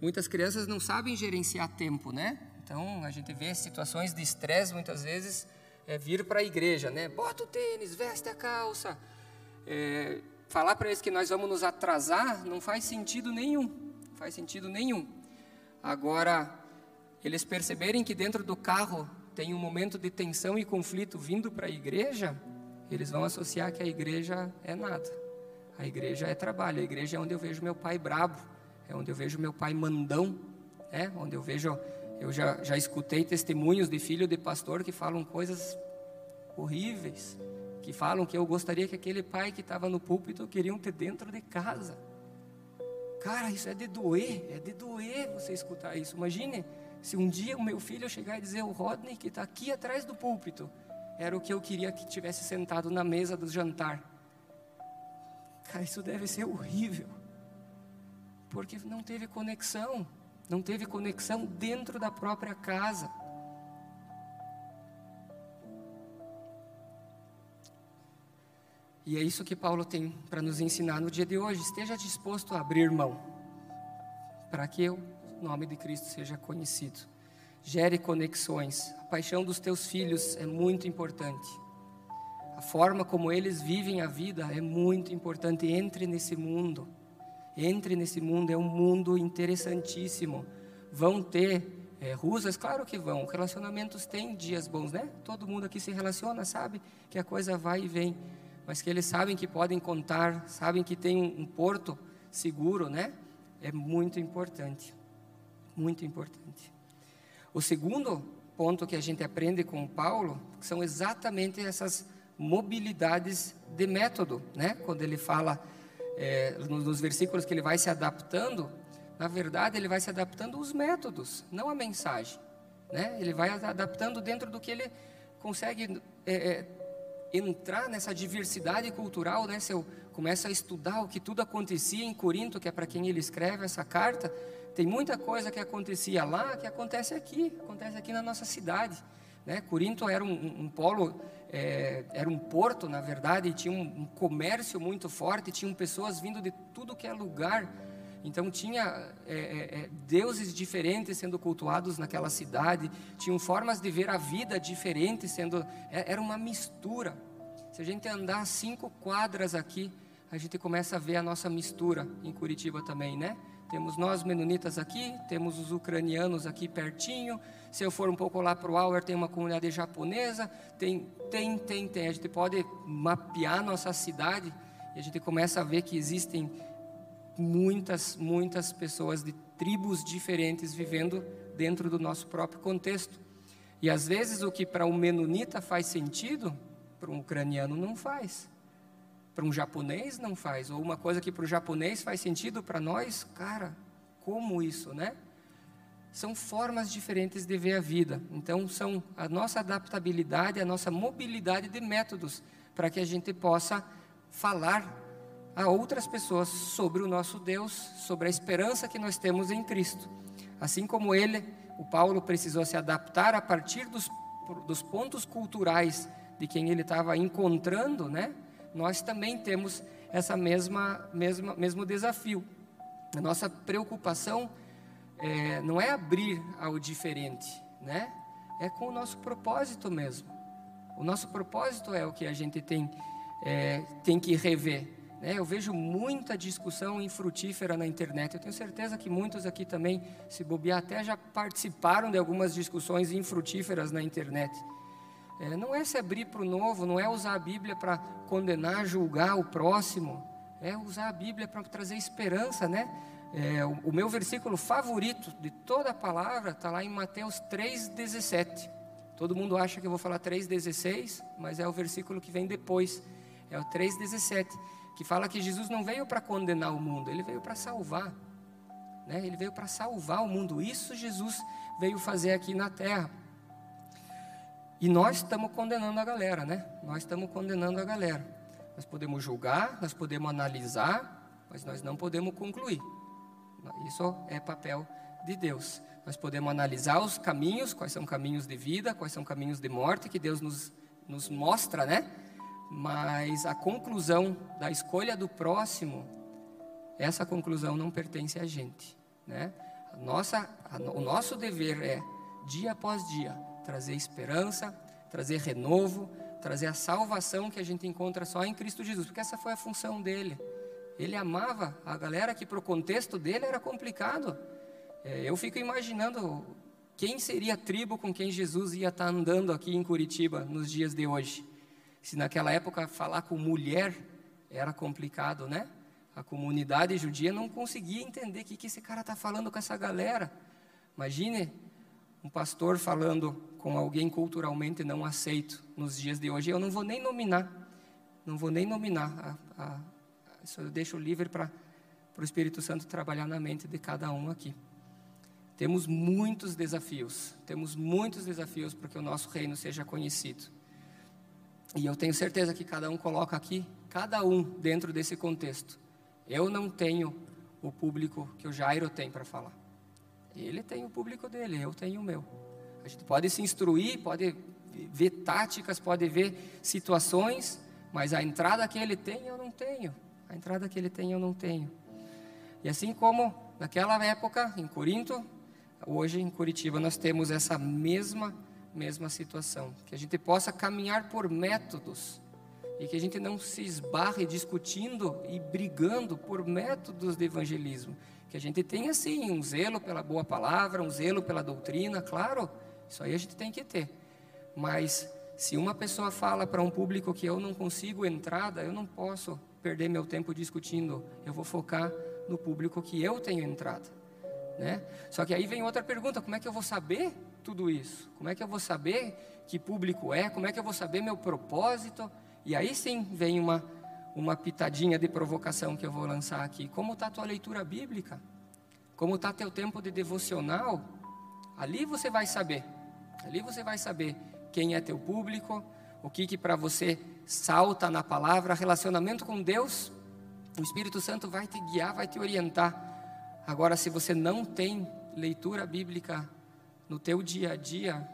Muitas crianças não sabem gerenciar tempo, né? Então a gente vê situações de estresse muitas vezes é, vir para a igreja, né? Bota o tênis, veste a calça. É, falar para eles que nós vamos nos atrasar não faz sentido nenhum. Faz sentido nenhum. Agora, eles perceberem que dentro do carro tem um momento de tensão e conflito vindo para a igreja, eles vão associar que a igreja é nada. A igreja é trabalho, a igreja é onde eu vejo meu pai brabo, é onde eu vejo meu pai mandão, é onde eu vejo, eu já, já escutei testemunhos de filho de pastor que falam coisas horríveis, que falam que eu gostaria que aquele pai que estava no púlpito queriam ter dentro de casa. Cara, isso é de doer, é de doer você escutar isso. Imagine se um dia o meu filho chegar e dizer o Rodney que está aqui atrás do púlpito era o que eu queria que tivesse sentado na mesa do jantar. Cara, isso deve ser horrível. Porque não teve conexão, não teve conexão dentro da própria casa. E é isso que Paulo tem para nos ensinar no dia de hoje. Esteja disposto a abrir mão, para que o nome de Cristo seja conhecido. Gere conexões. A paixão dos teus filhos é muito importante. A forma como eles vivem a vida é muito importante. Entre nesse mundo. Entre nesse mundo. É um mundo interessantíssimo. Vão ter é, rusas? Claro que vão. Relacionamentos têm dias bons, né? Todo mundo aqui se relaciona, sabe que a coisa vai e vem. Mas que eles sabem que podem contar, sabem que tem um, um porto seguro, né? É muito importante. Muito importante. O segundo ponto que a gente aprende com Paulo são exatamente essas mobilidades de método, né? Quando ele fala é, nos versículos que ele vai se adaptando, na verdade ele vai se adaptando os métodos, não a mensagem, né? Ele vai adaptando dentro do que ele consegue é, é, entrar nessa diversidade cultural, né? Se eu começo a estudar o que tudo acontecia em Corinto, que é para quem ele escreve essa carta, tem muita coisa que acontecia lá que acontece aqui, acontece aqui na nossa cidade. Né? Corinto era um, um polo, é, era um porto, na verdade, e tinha um, um, comércio muito forte, tinham pessoas vindo de tudo que é lugar. Então tinha é, é, é deuses diferentes sendo cultuados naquela cidade, tinham formas de ver a vida diferentes sendo, é, era uma mistura. Se a gente andar cinco quadras aqui, a gente começa a ver a nossa mistura em Curitiba também, né? Temos nós menonitas aqui, temos os ucranianos aqui pertinho. Se eu for um pouco lá para o Auer, tem uma comunidade japonesa. Tem, tem, tem, tem. A gente pode mapear nossa cidade e a gente começa a ver que existem muitas, muitas pessoas de tribos diferentes vivendo dentro do nosso próprio contexto. E às vezes o que para um menonita faz sentido, para um ucraniano não faz para um japonês não faz, ou uma coisa que para o japonês faz sentido para nós, cara, como isso, né? São formas diferentes de ver a vida. Então, são a nossa adaptabilidade, a nossa mobilidade de métodos para que a gente possa falar a outras pessoas sobre o nosso Deus, sobre a esperança que nós temos em Cristo. Assim como ele, o Paulo precisou se adaptar a partir dos, dos pontos culturais de quem ele estava encontrando, né? Nós também temos essa mesma, mesma mesmo desafio. A nossa preocupação é, não é abrir ao diferente, né? É com o nosso propósito mesmo. O nosso propósito é o que a gente tem, é, tem que rever. Né? Eu vejo muita discussão infrutífera na internet. Eu tenho certeza que muitos aqui também, se bobear, até já participaram de algumas discussões infrutíferas na internet. É, não é se abrir para o novo, não é usar a Bíblia para condenar, julgar o próximo. É usar a Bíblia para trazer esperança, né? É, o, o, meu versículo favorito de toda a palavra está lá em Mateus 3,17. Todo mundo acha que eu vou falar 3,16, mas é o versículo que vem depois. É o 3,17, que fala que Jesus não veio para condenar o mundo, ele veio para salvar. Né? Ele veio para salvar o mundo. Isso Jesus veio fazer aqui na terra. E nós estamos condenando a galera, né? Nós estamos condenando a galera. Nós podemos julgar, nós podemos analisar, mas nós não podemos concluir. Isso é papel de Deus. Nós podemos analisar os caminhos, quais são caminhos de vida, quais são caminhos de morte que Deus nos, nos mostra, né? Mas a conclusão da escolha do próximo, essa conclusão não pertence a gente, né? A nossa, a, o nosso dever é, dia após dia, trazer esperança, trazer renovo, trazer a salvação que a gente encontra só em Cristo Jesus, porque essa foi a função dele. Ele amava a galera que para o contexto dele era complicado. É, eu fico imaginando quem seria a tribo com quem Jesus ia estar tá andando aqui em Curitiba nos dias de hoje. Se naquela época falar com mulher era complicado, né? A comunidade judia não conseguia entender o que, que esse cara está falando com essa galera. Imagine um pastor falando com alguém culturalmente não aceito nos dias de hoje. Eu não vou nem nominar, não vou nem nominar a, a isso eu deixo livre para o Espírito Santo trabalhar na mente de cada um aqui. Temos muitos desafios, temos muitos desafios para que o nosso reino seja conhecido. E eu tenho certeza que cada um coloca aqui, cada um dentro desse contexto. Eu não tenho o público que o Jairo tem para falar. Ele tem o público dele, eu tenho o meu. A gente pode se instruir, pode ver táticas, pode ver situações, mas a entrada que ele tem eu não tenho. A entrada que ele tem eu não tenho. E assim como naquela época em Corinto, hoje em Curitiba nós temos essa mesma mesma situação, que a gente possa caminhar por métodos e que a gente não se esbarre discutindo e brigando por métodos de evangelismo, que a gente tenha sim um zelo pela boa palavra, um zelo pela doutrina, claro, isso aí a gente tem que ter. Mas se uma pessoa fala para um público que eu não consigo entrada, eu não posso perder meu tempo discutindo, eu vou focar no público que eu tenho entrada. Né? Só que aí vem outra pergunta: como é que eu vou saber tudo isso? Como é que eu vou saber que público é? Como é que eu vou saber meu propósito? E aí sim vem uma, uma pitadinha de provocação que eu vou lançar aqui. Como está a tua leitura bíblica? Como está teu tempo de devocional? Ali você vai saber. Ali você vai saber quem é teu público, o que, que para você salta na palavra, relacionamento com Deus, o Espírito Santo vai te guiar, vai te orientar. Agora, se você não tem leitura bíblica no teu dia a dia,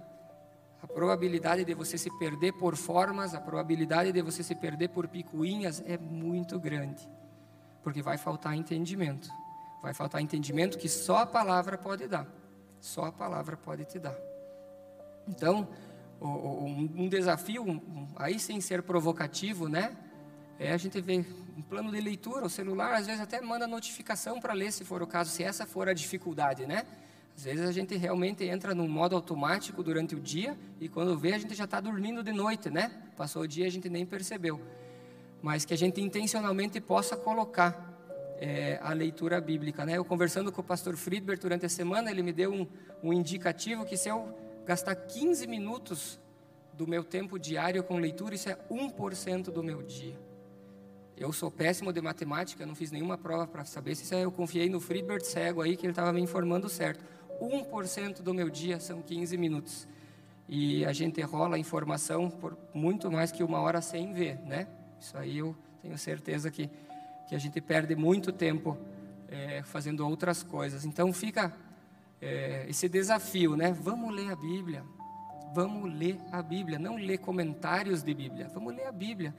a probabilidade de você se perder por formas, a probabilidade de você se perder por picuinhas é muito grande, porque vai faltar entendimento. Vai faltar entendimento que só a palavra pode dar. Só a palavra pode te dar. Então, um, desafio, aí sem ser provocativo, né? É a gente vê um plano de leitura, o celular às vezes até manda notificação para ler, se for o caso, se essa for a dificuldade, né? Às vezes a gente realmente entra num modo automático durante o dia e quando vê a gente já está dormindo de noite, né? Passou o dia a gente nem percebeu. Mas que a gente intencionalmente possa colocar é, a leitura bíblica, né? Eu conversando com o pastor Friedberg durante a semana, ele me deu um, um indicativo que se eu gastar 15 minutos do meu tempo diário com leitura, isso é 1% do meu dia. Eu sou péssimo de matemática, não fiz nenhuma prova para saber se isso é, eu confiei no Friedbert cego aí, que ele estava me informando certo. 1% do meu dia são 15 minutos. E a gente rola a informação por muito mais que uma hora sem ver, né? Isso aí eu tenho certeza que, que a gente perde muito tempo é, fazendo outras coisas. Então fica é, esse desafio, né? Vamos ler a Bíblia. Vamos ler a Bíblia, não ler comentários de Bíblia. Vamos ler a Bíblia.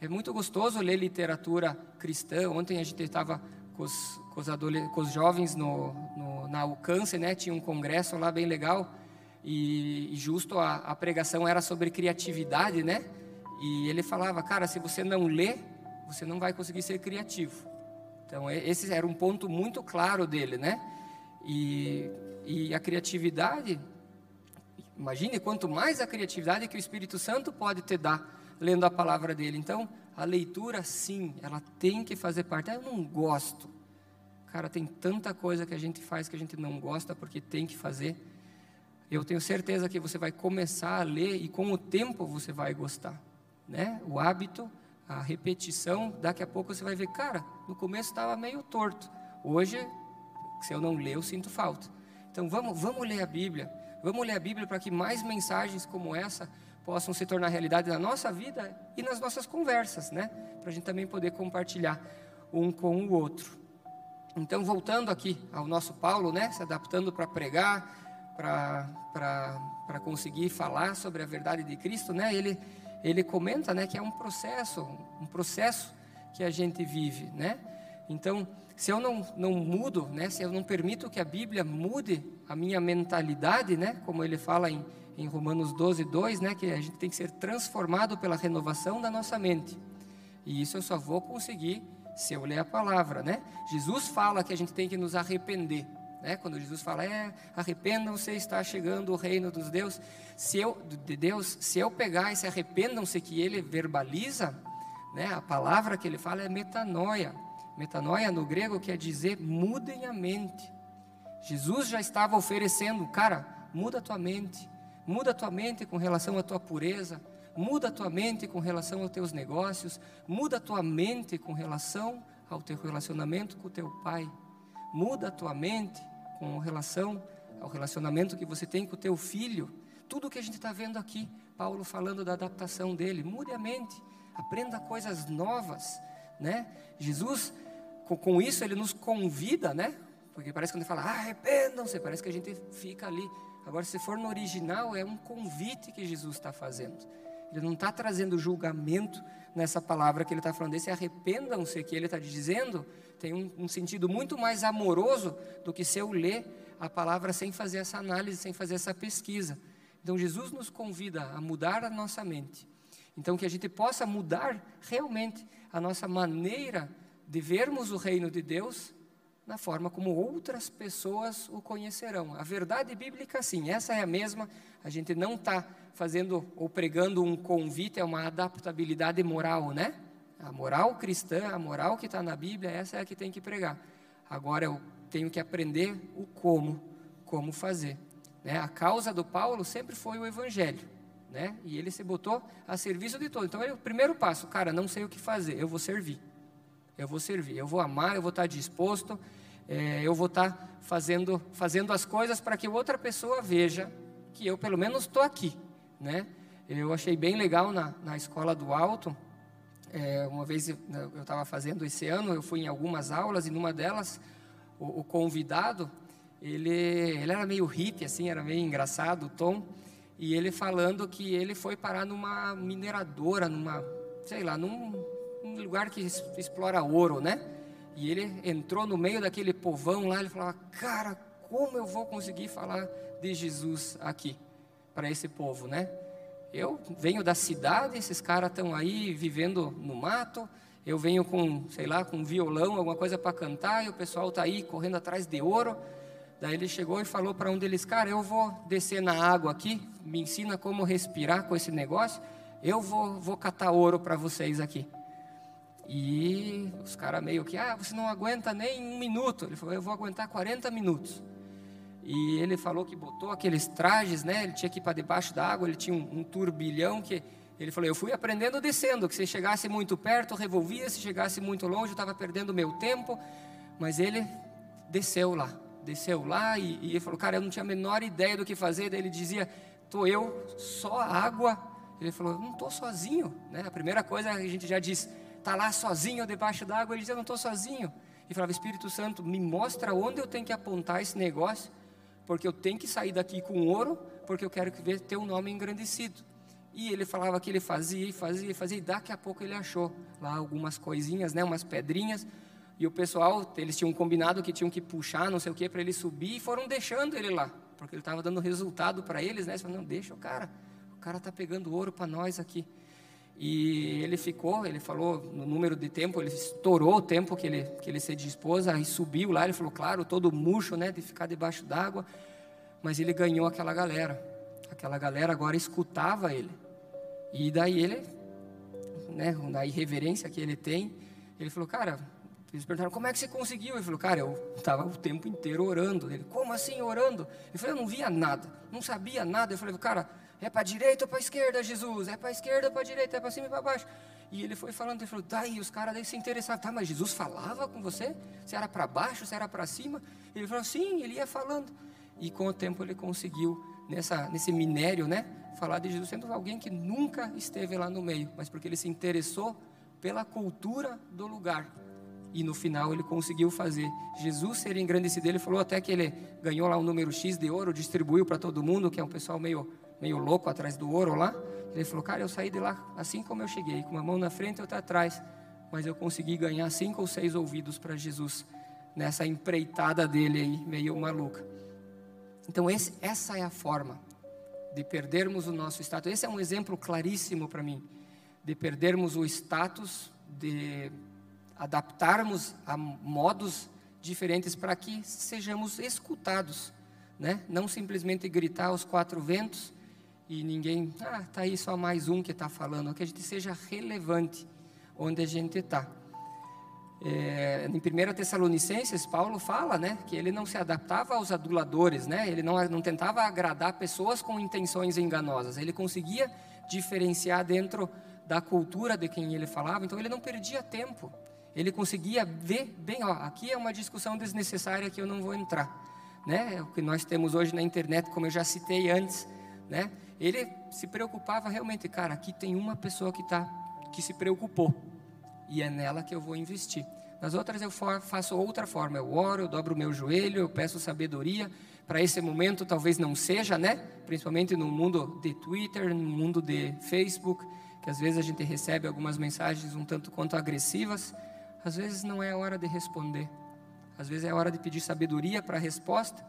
É muito gostoso ler literatura cristã. Ontem a gente estava com os, com, os com os jovens no, no, na Alcance, né? Tinha um congresso lá bem legal. E, e justo a, a pregação era sobre criatividade, né? E ele falava, cara, se você não lê, você não vai conseguir ser criativo. Então, esse era um ponto muito claro dele, né? E, e a criatividade, imagine quanto mais a criatividade que o Espírito Santo pode te dar lendo a palavra dele. Então, a leitura, sim, ela tem que fazer parte. Eu não gosto. Cara, tem tanta coisa que a gente faz que a gente não gosta porque tem que fazer. Eu tenho certeza que você vai começar a ler e com o tempo você vai gostar, né? O hábito a repetição, daqui a pouco você vai ver, cara, no começo estava meio torto. Hoje, se eu não ler, eu sinto falta. Então vamos, vamos ler a Bíblia. Vamos ler a Bíblia para que mais mensagens como essa possam se tornar realidade na nossa vida e nas nossas conversas, né? Para a gente também poder compartilhar um com o outro. Então, voltando aqui ao nosso Paulo, né? Se adaptando para pregar, para conseguir falar sobre a verdade de Cristo, né? Ele ele comenta, né, que é um processo, um processo que a gente vive, né? Então, se eu não, não mudo, né, se eu não permito que a Bíblia mude a minha mentalidade, né, como ele fala em, em Romanos 12, 2, né, que a gente tem que ser transformado pela renovação da nossa mente. E isso eu só vou conseguir se eu ler a palavra, né? Jesus fala que a gente tem que nos arrepender. Né? Quando Jesus fala, é, arrependam-se, está chegando o reino dos Deus. Se eu, de Deus, se eu pegar esse arrependam-se que ele verbaliza, né? a palavra que ele fala é metanoia. Metanoia no grego quer dizer mudem a mente. Jesus já estava oferecendo, cara, muda a tua mente, muda a tua mente com relação à tua pureza, muda a tua mente com relação aos teus negócios, muda a tua mente com relação ao teu relacionamento com o teu pai. Muda a tua mente com relação ao relacionamento que você tem com o teu filho. Tudo que a gente está vendo aqui, Paulo falando da adaptação dele. Mude a mente, aprenda coisas novas, né? Jesus, com, isso, ele nos convida, né? Porque parece que quando ele fala, arrependam-se, parece que a gente fica ali. Agora, se for no original, é um convite que Jesus está fazendo. Ele não está trazendo julgamento nessa palavra que ele está falando. Esse arrependam-se que ele está dizendo tem um, um, sentido muito mais amoroso do que se eu ler a palavra sem fazer essa análise, sem fazer essa pesquisa. Então Jesus nos convida a mudar a nossa mente. Então que a gente possa mudar realmente a nossa maneira de vermos o reino de Deus na forma como outras pessoas o conhecerão. A verdade bíblica, sim, essa é a mesma. A gente não está fazendo ou pregando um convite a uma adaptabilidade moral, né? A moral cristã, a moral que está na Bíblia, essa é a que tem que pregar. Agora eu tenho que aprender o como, como fazer. Né? A causa do Paulo sempre foi o Evangelho. Né? E ele se botou a serviço de todos. Então, é o primeiro passo, cara, não sei o que fazer, eu vou servir. Eu vou servir, eu vou amar, eu vou estar disposto, é, eu vou estar fazendo, fazendo as coisas para que outra pessoa veja que eu pelo menos estou aqui, né? Eu achei bem legal na, na escola do alto, é, uma vez eu estava fazendo esse ano, eu fui em algumas aulas e numa delas o, o, convidado, ele, ele era meio hippie, assim, era meio engraçado o tom, e ele falando que ele foi parar numa mineradora, numa, sei lá, num, num lugar que explora ouro, né? E ele entrou no meio daquele povão lá, ele falava, cara, como eu vou conseguir falar de Jesus aqui para esse povo, né? Eu venho da cidade, esses caras estão aí vivendo no mato. Eu venho com, sei lá, com um violão, alguma coisa para cantar, e o pessoal está aí correndo atrás de ouro. Daí ele chegou e falou para um deles: Cara, eu vou descer na água aqui, me ensina como respirar com esse negócio. Eu vou, vou catar ouro para vocês aqui. E os caras meio que, ah, você não aguenta nem um minuto. Ele falou, eu vou aguentar 40 minutos. E ele falou que botou aqueles trajes, né? Ele tinha que ir para debaixo da água, ele tinha um, um, turbilhão que ele falou: Eu fui aprendendo descendo, que se chegasse muito perto, revolvia, se chegasse muito longe, estava perdendo meu tempo. Mas ele desceu lá, desceu lá e, e, ele falou: Cara, eu não tinha a menor ideia do que fazer. Daí ele dizia: Tô eu, só água. Ele falou: Não estou sozinho, né? A primeira coisa a gente já diz: está lá sozinho debaixo d'água. Ele dizia: Não estou sozinho. E falava: Espírito Santo, me mostra onde eu tenho que apontar esse negócio, porque eu tenho que sair daqui com ouro, porque eu quero ver teu nome engrandecido. E ele falava que ele fazia e fazia e fazia, e daqui a pouco ele achou lá algumas coisinhas, né, umas pedrinhas. E o pessoal, eles tinham combinado que tinham que puxar, não sei o que, para ele subir, e foram deixando ele lá, porque ele estava dando resultado para eles, né? Eles falaram, não, deixa o cara, o cara está pegando ouro para nós aqui. E ele ficou, ele falou no número de tempo, ele estourou o tempo que ele, que ele se dispôs, aí subiu lá, ele falou, claro, todo murcho, né, de ficar debaixo d'água, mas ele ganhou aquela galera. Aquela galera agora escutava ele. E daí ele, né, na irreverência que ele tem, ele falou, cara, eles perguntaram, como é que você conseguiu? Ele falou, cara, eu estava o tempo inteiro orando. Ele, como assim orando? Ele falou, eu não via nada, não sabia nada. Eu falei, cara, é para a direita ou para a esquerda, Jesus? É para a esquerda ou para a direita? É para cima e para baixo? E ele foi falando, ele falou, daí os caras daí se interessavam. Tá, mas Jesus falava com você? Se era para baixo, se era para cima? Ele falou, sim, ele ia falando. E com o tempo ele conseguiu, nessa, nesse minério, né? Falar de Jesus sendo alguém que nunca esteve lá no meio, mas porque ele se interessou pela cultura do lugar e no final ele conseguiu fazer Jesus ser engrandecido. Ele falou até que ele ganhou lá um número X de ouro, distribuiu para todo mundo, que é um pessoal meio, meio louco atrás do ouro lá. Ele falou, cara, eu saí de lá assim como eu cheguei, com uma mão na frente e outra atrás, mas eu consegui ganhar cinco ou seis ouvidos para Jesus nessa empreitada dele aí, meio maluca. Então esse, essa é a forma de perdermos o nosso status. Esse é um exemplo claríssimo para mim de perdermos o status de adaptarmos a modos diferentes para que sejamos escutados, né? Não simplesmente gritar aos quatro ventos e ninguém, ah, tá aí só mais um que está falando, que a gente seja relevante onde a gente está. É, em 1 Tessalonicenses, Paulo fala né, que ele não se adaptava aos aduladores, né, ele não, não tentava agradar pessoas com intenções enganosas, ele conseguia diferenciar dentro da cultura de quem ele falava, então ele não perdia tempo ele conseguia ver bem, ó, aqui é uma discussão desnecessária que eu não vou entrar, né? O que nós temos hoje na internet, como eu já citei antes, né? Ele se preocupava realmente, cara, aqui tem uma pessoa que tá que se preocupou e é nela que eu vou investir. Nas outras eu faço outra forma, eu oro, eu dobro o meu joelho, eu peço sabedoria. Para esse momento talvez não seja, né? Principalmente no mundo de Twitter, no mundo de Facebook, que às vezes a gente recebe algumas mensagens um tanto quanto agressivas. Às vezes não é a hora de responder. Às vezes é a hora de pedir sabedoria para a resposta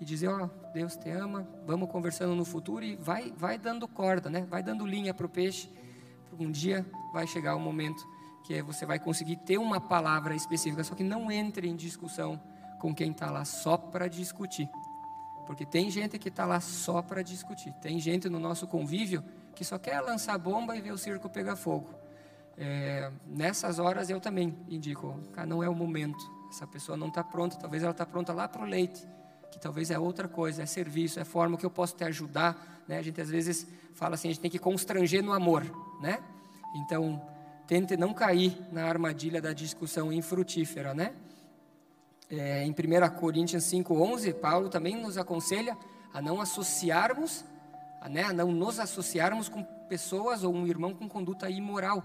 e dizer, ó, oh, Deus te ama, vamos conversando no futuro e vai, vai dando corda, né? Vai dando linha para o peixe. Um dia vai chegar o momento que você vai conseguir ter uma palavra específica, só que não entre em discussão com quem está lá só para discutir. Porque tem gente que está lá só para discutir. Tem gente no nosso convívio que só quer lançar bomba e ver o circo pegar fogo. É, nessas horas eu também indico, cara, não é o momento. Essa pessoa não está pronta, talvez ela está pronta lá para o leite, que talvez é outra coisa, é serviço, é forma que eu posso te ajudar. Né? A gente às vezes fala assim, a gente tem que constranger no amor, né? Então, tente não cair na armadilha da discussão infrutífera, né? É, em 1 Coríntios 5,11, Paulo também nos aconselha a não associarmos, a, né, a não nos associarmos com pessoas ou um irmão com conduta imoral.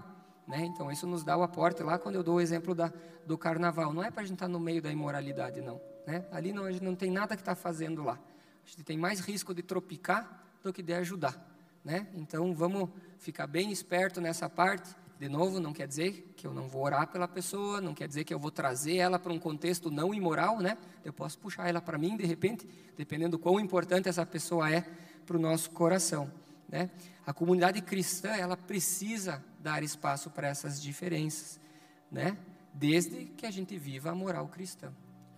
Né? Então, isso nos dá o aporte lá quando eu dou o exemplo da, do carnaval. Não é para a gente estar tá no meio da imoralidade, não. Né? Ali não, a gente não tem nada que está fazendo lá. A gente tem mais risco de tropicar do que de ajudar. Né? Então, vamos ficar bem esperto nessa parte. De novo, não quer dizer que eu não vou orar pela pessoa, não quer dizer que eu vou trazer ela para um contexto não imoral, né? Eu posso puxar ela para mim, de repente, dependendo do quão importante essa pessoa é para o nosso coração. Né? A comunidade cristã ela precisa dar espaço para essas diferenças, né? Desde que a gente viva a moral cristã.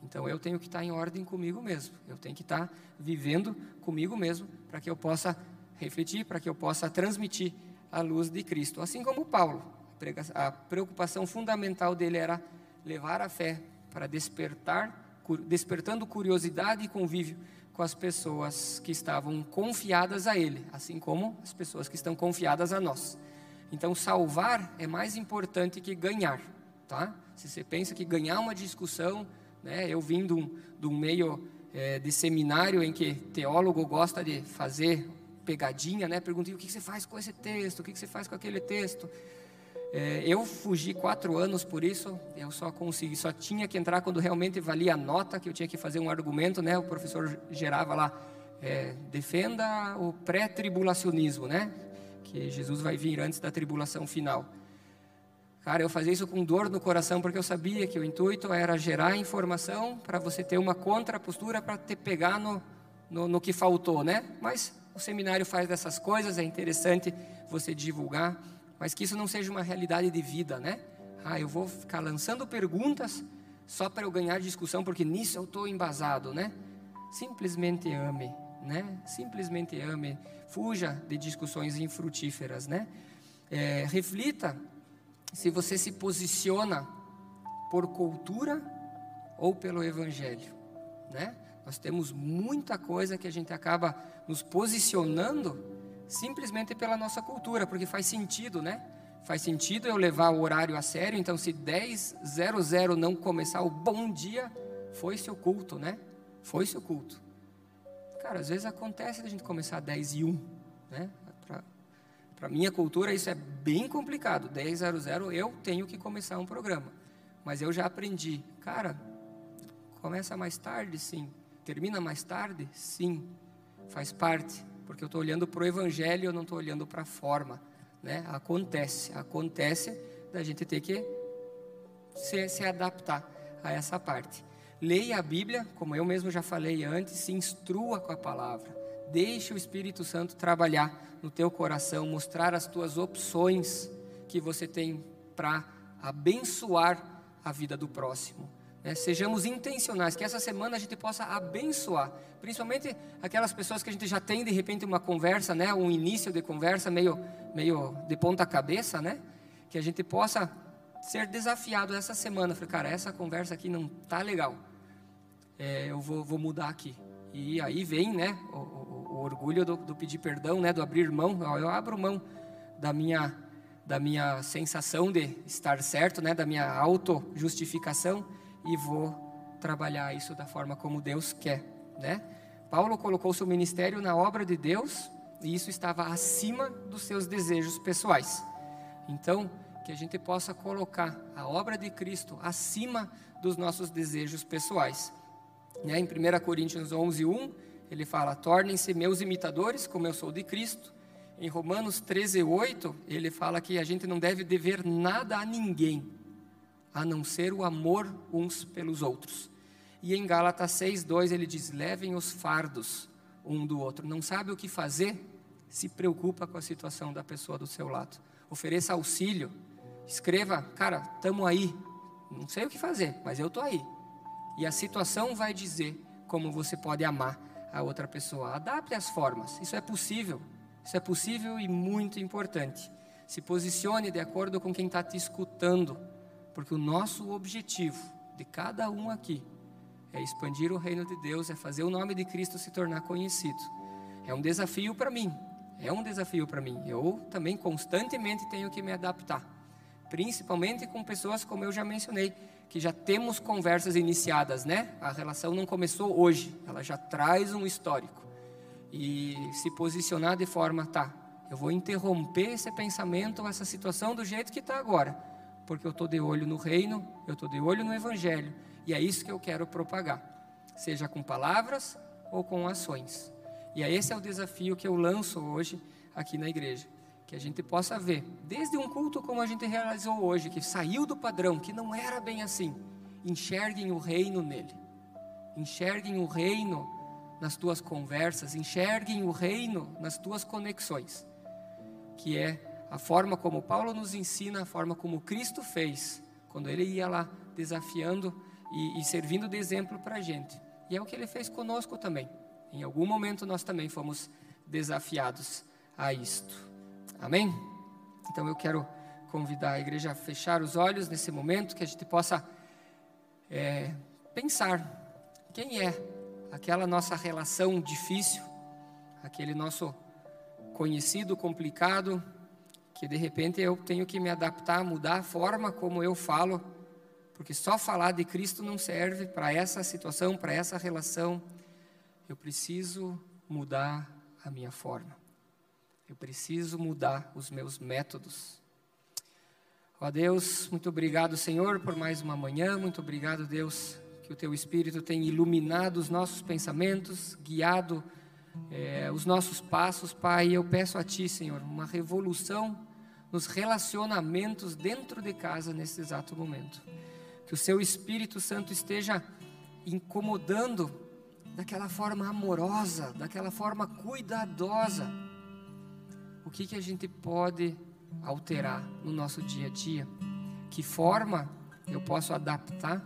Então eu tenho que estar em ordem comigo mesmo. Eu tenho que estar vivendo comigo mesmo para que eu possa refletir, para que eu possa transmitir a luz de Cristo. Assim como Paulo, a preocupação fundamental dele era levar a fé para despertar, despertando curiosidade e convívio com as pessoas que estavam confiadas a Ele, assim como as pessoas que estão confiadas a nós. Então, salvar é mais importante que ganhar, tá? Se você pensa que ganhar uma discussão, né? Eu vim de um, de um meio é, de seminário em que teólogo gosta de fazer pegadinha, né? Perguntei o que você faz com esse texto, o que você faz com aquele texto. É, eu fugi quatro anos por isso, eu só consegui, só tinha que entrar quando realmente valia a nota, que eu tinha que fazer um argumento, né? O professor gerava lá, é, defenda o pré-tribulacionismo, né? que Jesus vai vir antes da tribulação final. Cara, eu fazia isso com dor no coração porque eu sabia que o intuito era gerar informação para você ter uma contrapostura para te pegar no, no, no, que faltou, né? Mas o seminário faz dessas coisas, é interessante você divulgar, mas que isso não seja uma realidade de vida, né? Ah, eu vou ficar lançando perguntas só para eu ganhar discussão porque nisso eu estou embasado, né? Simplesmente ame, né? Simplesmente ame, fuja de discussões infrutíferas, né? É, reflita se você se posiciona por cultura ou pelo evangelho, né? Nós temos muita coisa que a gente acaba nos posicionando simplesmente pela nossa cultura, porque faz sentido, né? Faz sentido eu levar o horário a sério, então se 10:00 não começar o bom dia, foi seu culto, né? Foi seu culto. Cara, às vezes acontece da gente começar 10 e 1, né? Para minha cultura isso é bem complicado. 10:00 eu tenho que começar um programa. Mas eu já aprendi, cara, começa mais tarde, sim. Termina mais tarde, sim. Faz parte, porque eu estou olhando para o evangelho, eu não estou olhando para a forma, né? Acontece, acontece da gente ter que se, se adaptar a essa parte. Leia a Bíblia, como eu mesmo já falei antes, se instrua com a palavra. Deixe o Espírito Santo trabalhar no teu coração, mostrar as tuas opções que você tem para abençoar a vida do próximo. Né? Sejamos intencionais, que essa semana a gente possa abençoar, principalmente aquelas pessoas que a gente já tem de repente uma conversa, né? um início de conversa meio, meio de ponta cabeça, né? que a gente possa ser desafiado essa semana. Falei, cara, essa conversa aqui não tá legal. É, eu vou, vou mudar aqui. E aí vem, né, o, o, orgulho do, do, pedir perdão, né, do abrir mão. Eu abro mão da minha, da minha sensação de estar certo, né, da minha auto-justificação e vou trabalhar isso da forma como Deus quer, né? Paulo colocou seu ministério na obra de Deus e isso estava acima dos seus desejos pessoais. Então, que a gente possa colocar a obra de Cristo acima dos nossos desejos pessoais. Né? Em 1 Coríntios 11, 1, ele fala: Tornem-se meus imitadores, como eu sou de Cristo. Em Romanos 13, 8, ele fala que a gente não deve dever nada a ninguém, a não ser o amor uns pelos outros. E em Gálatas 6, 2, ele diz: Levem os fardos um do outro. Não sabe o que fazer? Se preocupa com a situação da pessoa do seu lado. Ofereça auxílio. Escreva, cara, estamos aí. Não sei o que fazer, mas eu estou aí. E a situação vai dizer como você pode amar a outra pessoa. Adapte as formas. Isso é possível. Isso é possível e muito importante. Se posicione de acordo com quem está te escutando, porque o nosso objetivo de cada um aqui é expandir o reino de Deus, é fazer o nome de Cristo se tornar conhecido. É um desafio para mim. É um desafio para mim. Eu também constantemente tenho que me adaptar, principalmente com pessoas como eu já mencionei, que já temos conversas iniciadas, né? A relação não começou hoje, ela já traz um histórico. E se posicionar de forma, tá, eu vou interromper esse pensamento, essa situação do jeito que está agora, porque eu estou de olho no reino, eu estou de olho no evangelho, e é isso que eu quero propagar, seja com palavras ou com ações. E é esse é o desafio que eu lanço hoje aqui na igreja que a gente possa ver, desde um culto como a gente realizou hoje, que saiu do padrão, que não era bem assim, enxerguem o reino nele, enxerguem o reino nas tuas conversas, enxerguem o reino nas tuas conexões, que é a forma como Paulo nos ensina, a forma como Cristo fez, quando ele ia lá desafiando e, e servindo de exemplo para a gente. E é o que ele fez conosco também. Em algum momento nós também fomos desafiados a isto. Amém? Então eu quero convidar a igreja a fechar os olhos nesse momento, que a gente possa é, pensar quem é aquela nossa relação difícil, aquele nosso conhecido complicado, que de repente eu tenho que me adaptar, mudar a forma como eu falo, porque só falar de Cristo não serve para essa situação, para essa relação. Eu preciso mudar a minha forma. Eu preciso mudar os meus métodos. Ó Deus, muito obrigado, Senhor, por mais uma manhã. Muito obrigado, Deus, que o Teu Espírito tem iluminado os nossos pensamentos, guiado é, os nossos passos, Pai. Eu peço a Ti, Senhor, uma revolução nos relacionamentos dentro de casa nesse exato momento. Que o Seu Espírito Santo esteja incomodando daquela forma amorosa, daquela forma cuidadosa. O que, que a gente pode alterar no nosso dia a dia? Que forma eu posso adaptar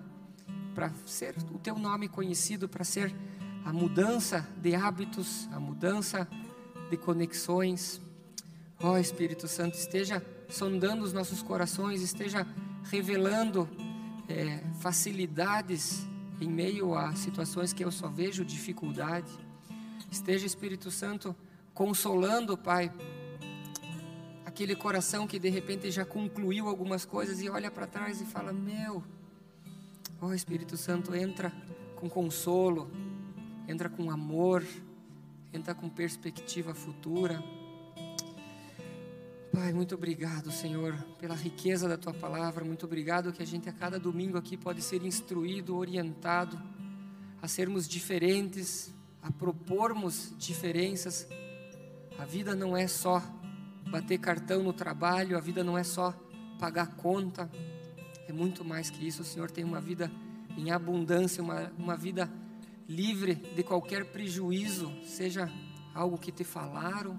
para ser o teu nome conhecido, para ser a mudança de hábitos, a mudança de conexões. Ó oh, Espírito Santo, esteja sondando os nossos corações, esteja revelando é, facilidades em meio a situações que eu só vejo dificuldade. Esteja, Espírito Santo, consolando, Pai, aquele coração que de repente já concluiu algumas coisas e olha para trás e fala: Meu, ó oh, Espírito Santo, entra com consolo, entra com amor, entra com perspectiva futura. Pai, muito obrigado, Senhor, pela riqueza da tua palavra. Muito obrigado que a gente a cada domingo aqui pode ser instruído, orientado a sermos diferentes, a propormos diferenças. A vida não é só bater cartão no trabalho, a vida não é só pagar conta. É muito mais que isso. O Senhor tem uma vida em abundância, uma, uma vida livre de qualquer prejuízo, seja algo que te falaram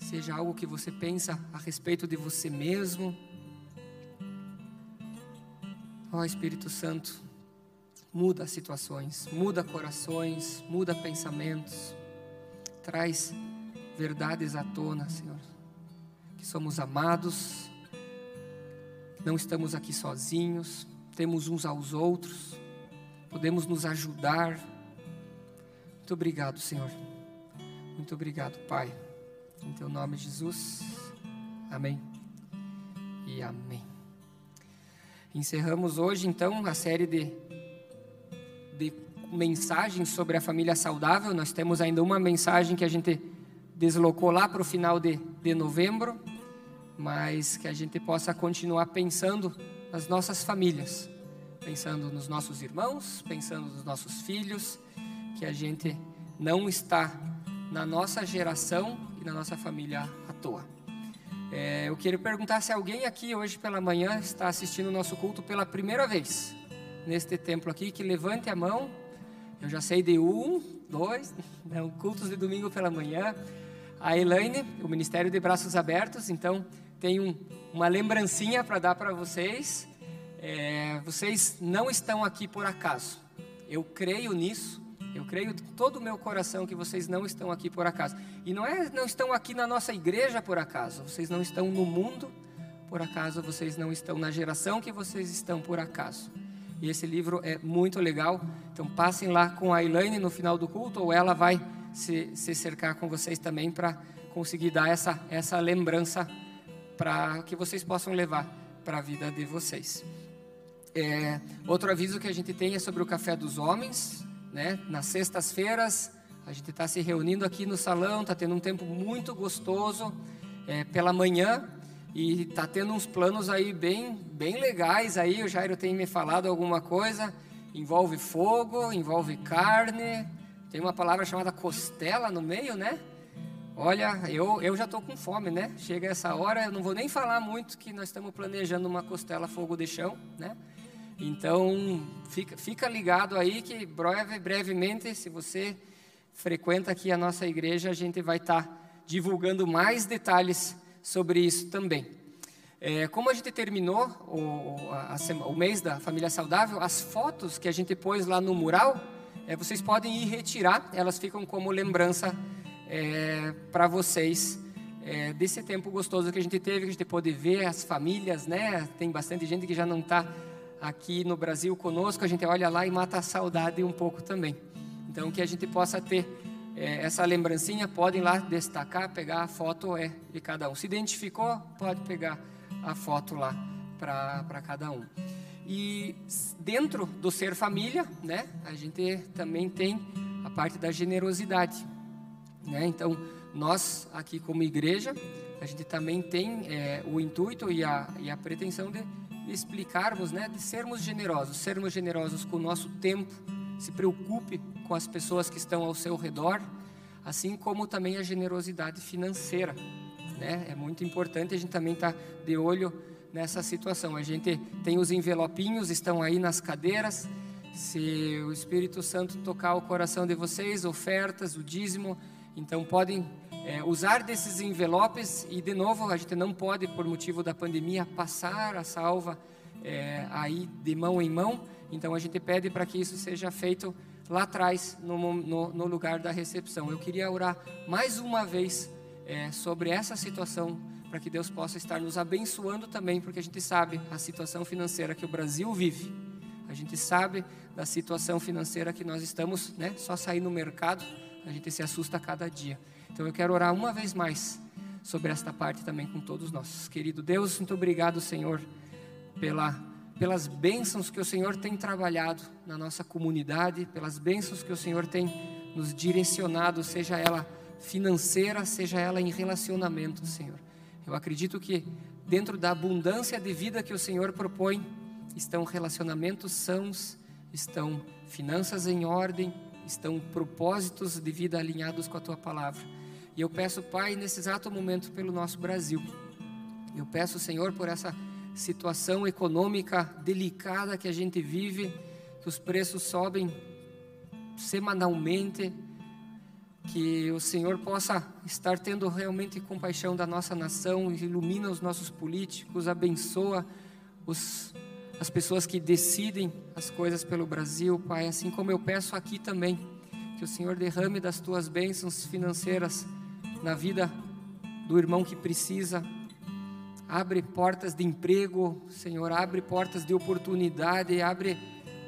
seja algo que você pensa a respeito de você mesmo. Ó oh, Espírito Santo, muda situações, muda corações, muda pensamentos, traz verdades à tona, Senhor. Que somos amados, não estamos aqui sozinhos, temos uns aos outros, podemos nos ajudar. Muito obrigado, Senhor. Muito obrigado, Pai. Em teu nome, Jesus. Amém. E amém. Encerramos hoje, então, a série de, de mensagens sobre a família saudável. Nós temos ainda uma mensagem que a gente deslocou lá para o final de, de novembro, mas que a gente possa continuar pensando nas nossas famílias, pensando nos nossos irmãos, pensando nos nossos filhos, que a gente não está na nossa geração e na nossa família à toa. É, eu queria perguntar se alguém aqui hoje pela manhã está assistindo o nosso culto pela primeira vez neste templo aqui, que levante a mão. Eu já sei de um, dois, não, cultos de domingo pela manhã. A Elaine, o Ministério de Braços Abertos, então um, uma lembrancinha para dar para vocês. É, vocês não estão aqui por acaso. Eu creio nisso. Eu creio de todo o meu coração que vocês não estão aqui por acaso. E não é não estão aqui na nossa igreja por acaso. Vocês não estão no mundo por acaso. Vocês não estão na geração que vocês estão por acaso. E esse livro é muito legal. Então passem lá com a Elaine no final do culto ou ela vai se, se cercar com vocês também para conseguir dar essa, essa lembrança para que vocês possam levar para a vida de vocês. É, outro aviso que a gente tem é sobre o Café dos Homens né? Nas sextas-feiras a gente está se reunindo aqui no salão, está tendo um tempo muito gostoso é, pela manhã e está tendo uns planos aí bem, bem legais aí. O Jairo tem me falado alguma coisa. Envolve fogo, envolve carne. Tem uma palavra chamada costela no meio, né? Olha, eu, eu já estou com fome, né? Chega essa hora, eu não vou nem falar muito que nós estamos planejando uma costela fogo de chão, né? Então, fica, fica ligado aí que breve, brevemente, se você frequenta aqui a nossa igreja, a gente vai estar tá divulgando mais detalhes sobre isso também. É, como a gente terminou o, a, a, o, mês da família saudável, as fotos que a gente pôs lá no mural, é, vocês podem ir retirar, elas ficam como lembrança é, para vocês é, desse tempo gostoso que a gente teve, que a gente pôde ver as famílias, né? Tem bastante gente que já não está aqui no Brasil conosco, a gente olha lá e mata a saudade um pouco também. Então, que a gente possa ter é, essa lembrancinha, podem lá destacar, pegar a foto é de cada um. Se identificou, pode pegar a foto lá para cada um. E dentro do ser família, né, a gente também tem a parte da generosidade. Né? Então, nós aqui como igreja, a gente também tem é, o intuito e a, e a pretensão de explicarmos, né, de sermos generosos, sermos generosos com o nosso tempo, se preocupe com as pessoas que estão ao seu redor, assim como também a generosidade financeira. Né? É muito importante a gente também estar tá de olho nessa situação. A gente tem os envelopinhos, estão aí nas cadeiras. Se o Espírito Santo tocar o coração de vocês, ofertas, o dízimo, então podem é, usar desses envelopes e de novo a gente não pode por motivo da pandemia passar a salva é, aí de mão em mão. Então a gente pede para que isso seja feito lá atrás no, no, no, lugar da recepção. Eu queria orar mais uma vez é, sobre essa situação para que Deus possa estar nos abençoando também, porque a gente sabe a situação financeira que o Brasil vive. A gente sabe da situação financeira que nós estamos, né? Só sair no mercado, a gente se assusta a cada dia. Então eu quero orar uma vez mais sobre esta parte também com todos nós. Querido Deus, muito obrigado, Senhor, pela pelas bênçãos que o Senhor tem trabalhado na nossa comunidade, pelas bênçãos que o Senhor tem nos direcionado, seja ela financeira, seja ela em relacionamento, Senhor. Eu acredito que dentro da abundância de vida que o Senhor propõe, estão relacionamentos sãos, estão finanças em ordem, estão propósitos de vida alinhados com a tua palavra. E eu peço, Pai, nesse exato momento pelo nosso Brasil. Eu peço, Senhor, por essa situação econômica delicada que a gente vive, que os preços sobem semanalmente, que o Senhor possa estar tendo realmente compaixão da nossa nação, ilumina os nossos políticos, abençoa os, as pessoas que decidem as coisas pelo Brasil, Pai, assim como eu peço aqui também, que o Senhor derrame das tuas bênçãos financeiras na vida do irmão que precisa. Abre portas de emprego, Senhor, abre portas de oportunidade, abre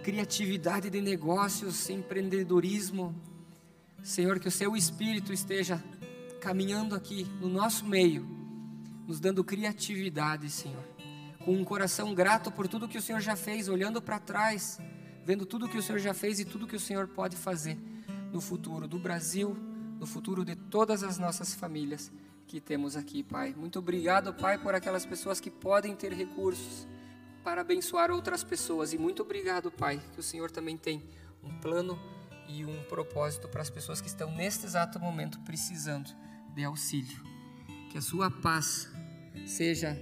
criatividade de negócios, empreendedorismo, Senhor, que o seu Espírito esteja caminhando aqui no nosso meio, nos dando criatividade, Senhor, com um coração grato por tudo que o Senhor já fez, olhando para trás, vendo tudo que o Senhor já fez e tudo que o Senhor pode fazer no futuro do Brasil, no futuro de todas as nossas famílias que temos aqui, Pai. Muito obrigado, Pai, por aquelas pessoas que podem ter recursos para abençoar outras pessoas e muito obrigado, Pai, que o Senhor também tem um plano e um propósito para as pessoas que estão neste exato momento precisando de auxílio. Que a sua paz seja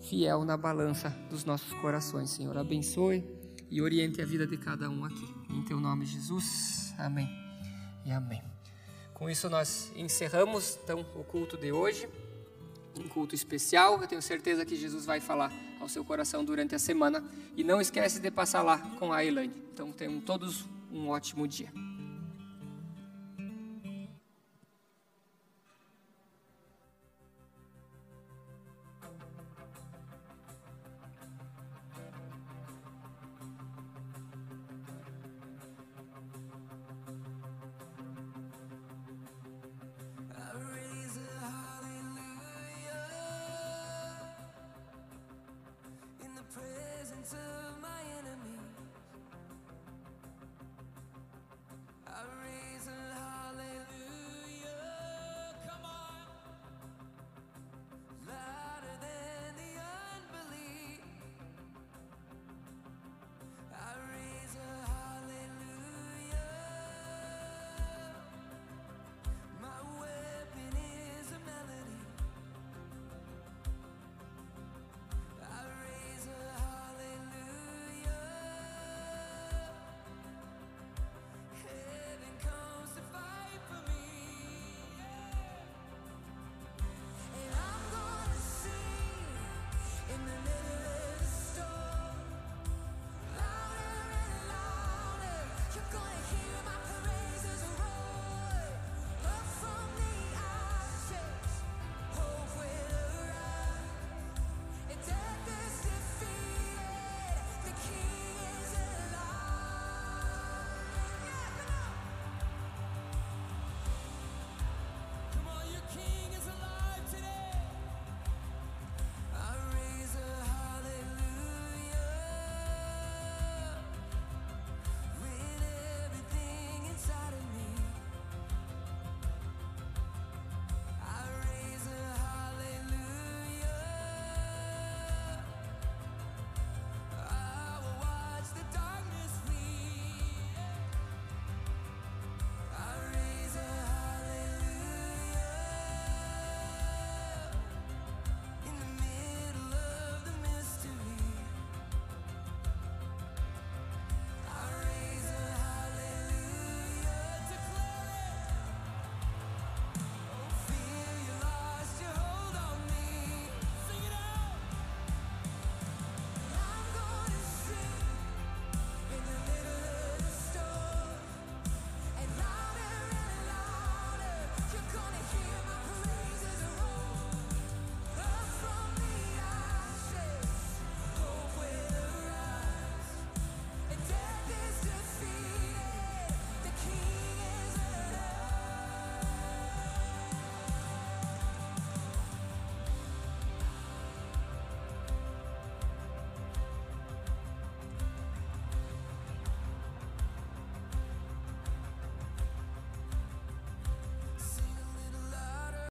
fiel na balança dos nossos corações, Senhor. Abençoe e oriente a vida de cada um aqui. Em teu nome, Jesus. Amém. E amém. Com isso nós encerramos então o culto de hoje, um culto especial. Eu tenho certeza que Jesus vai falar ao seu coração durante a semana e não esquece de passar lá com a Elaine. Então tenham todos um ótimo dia.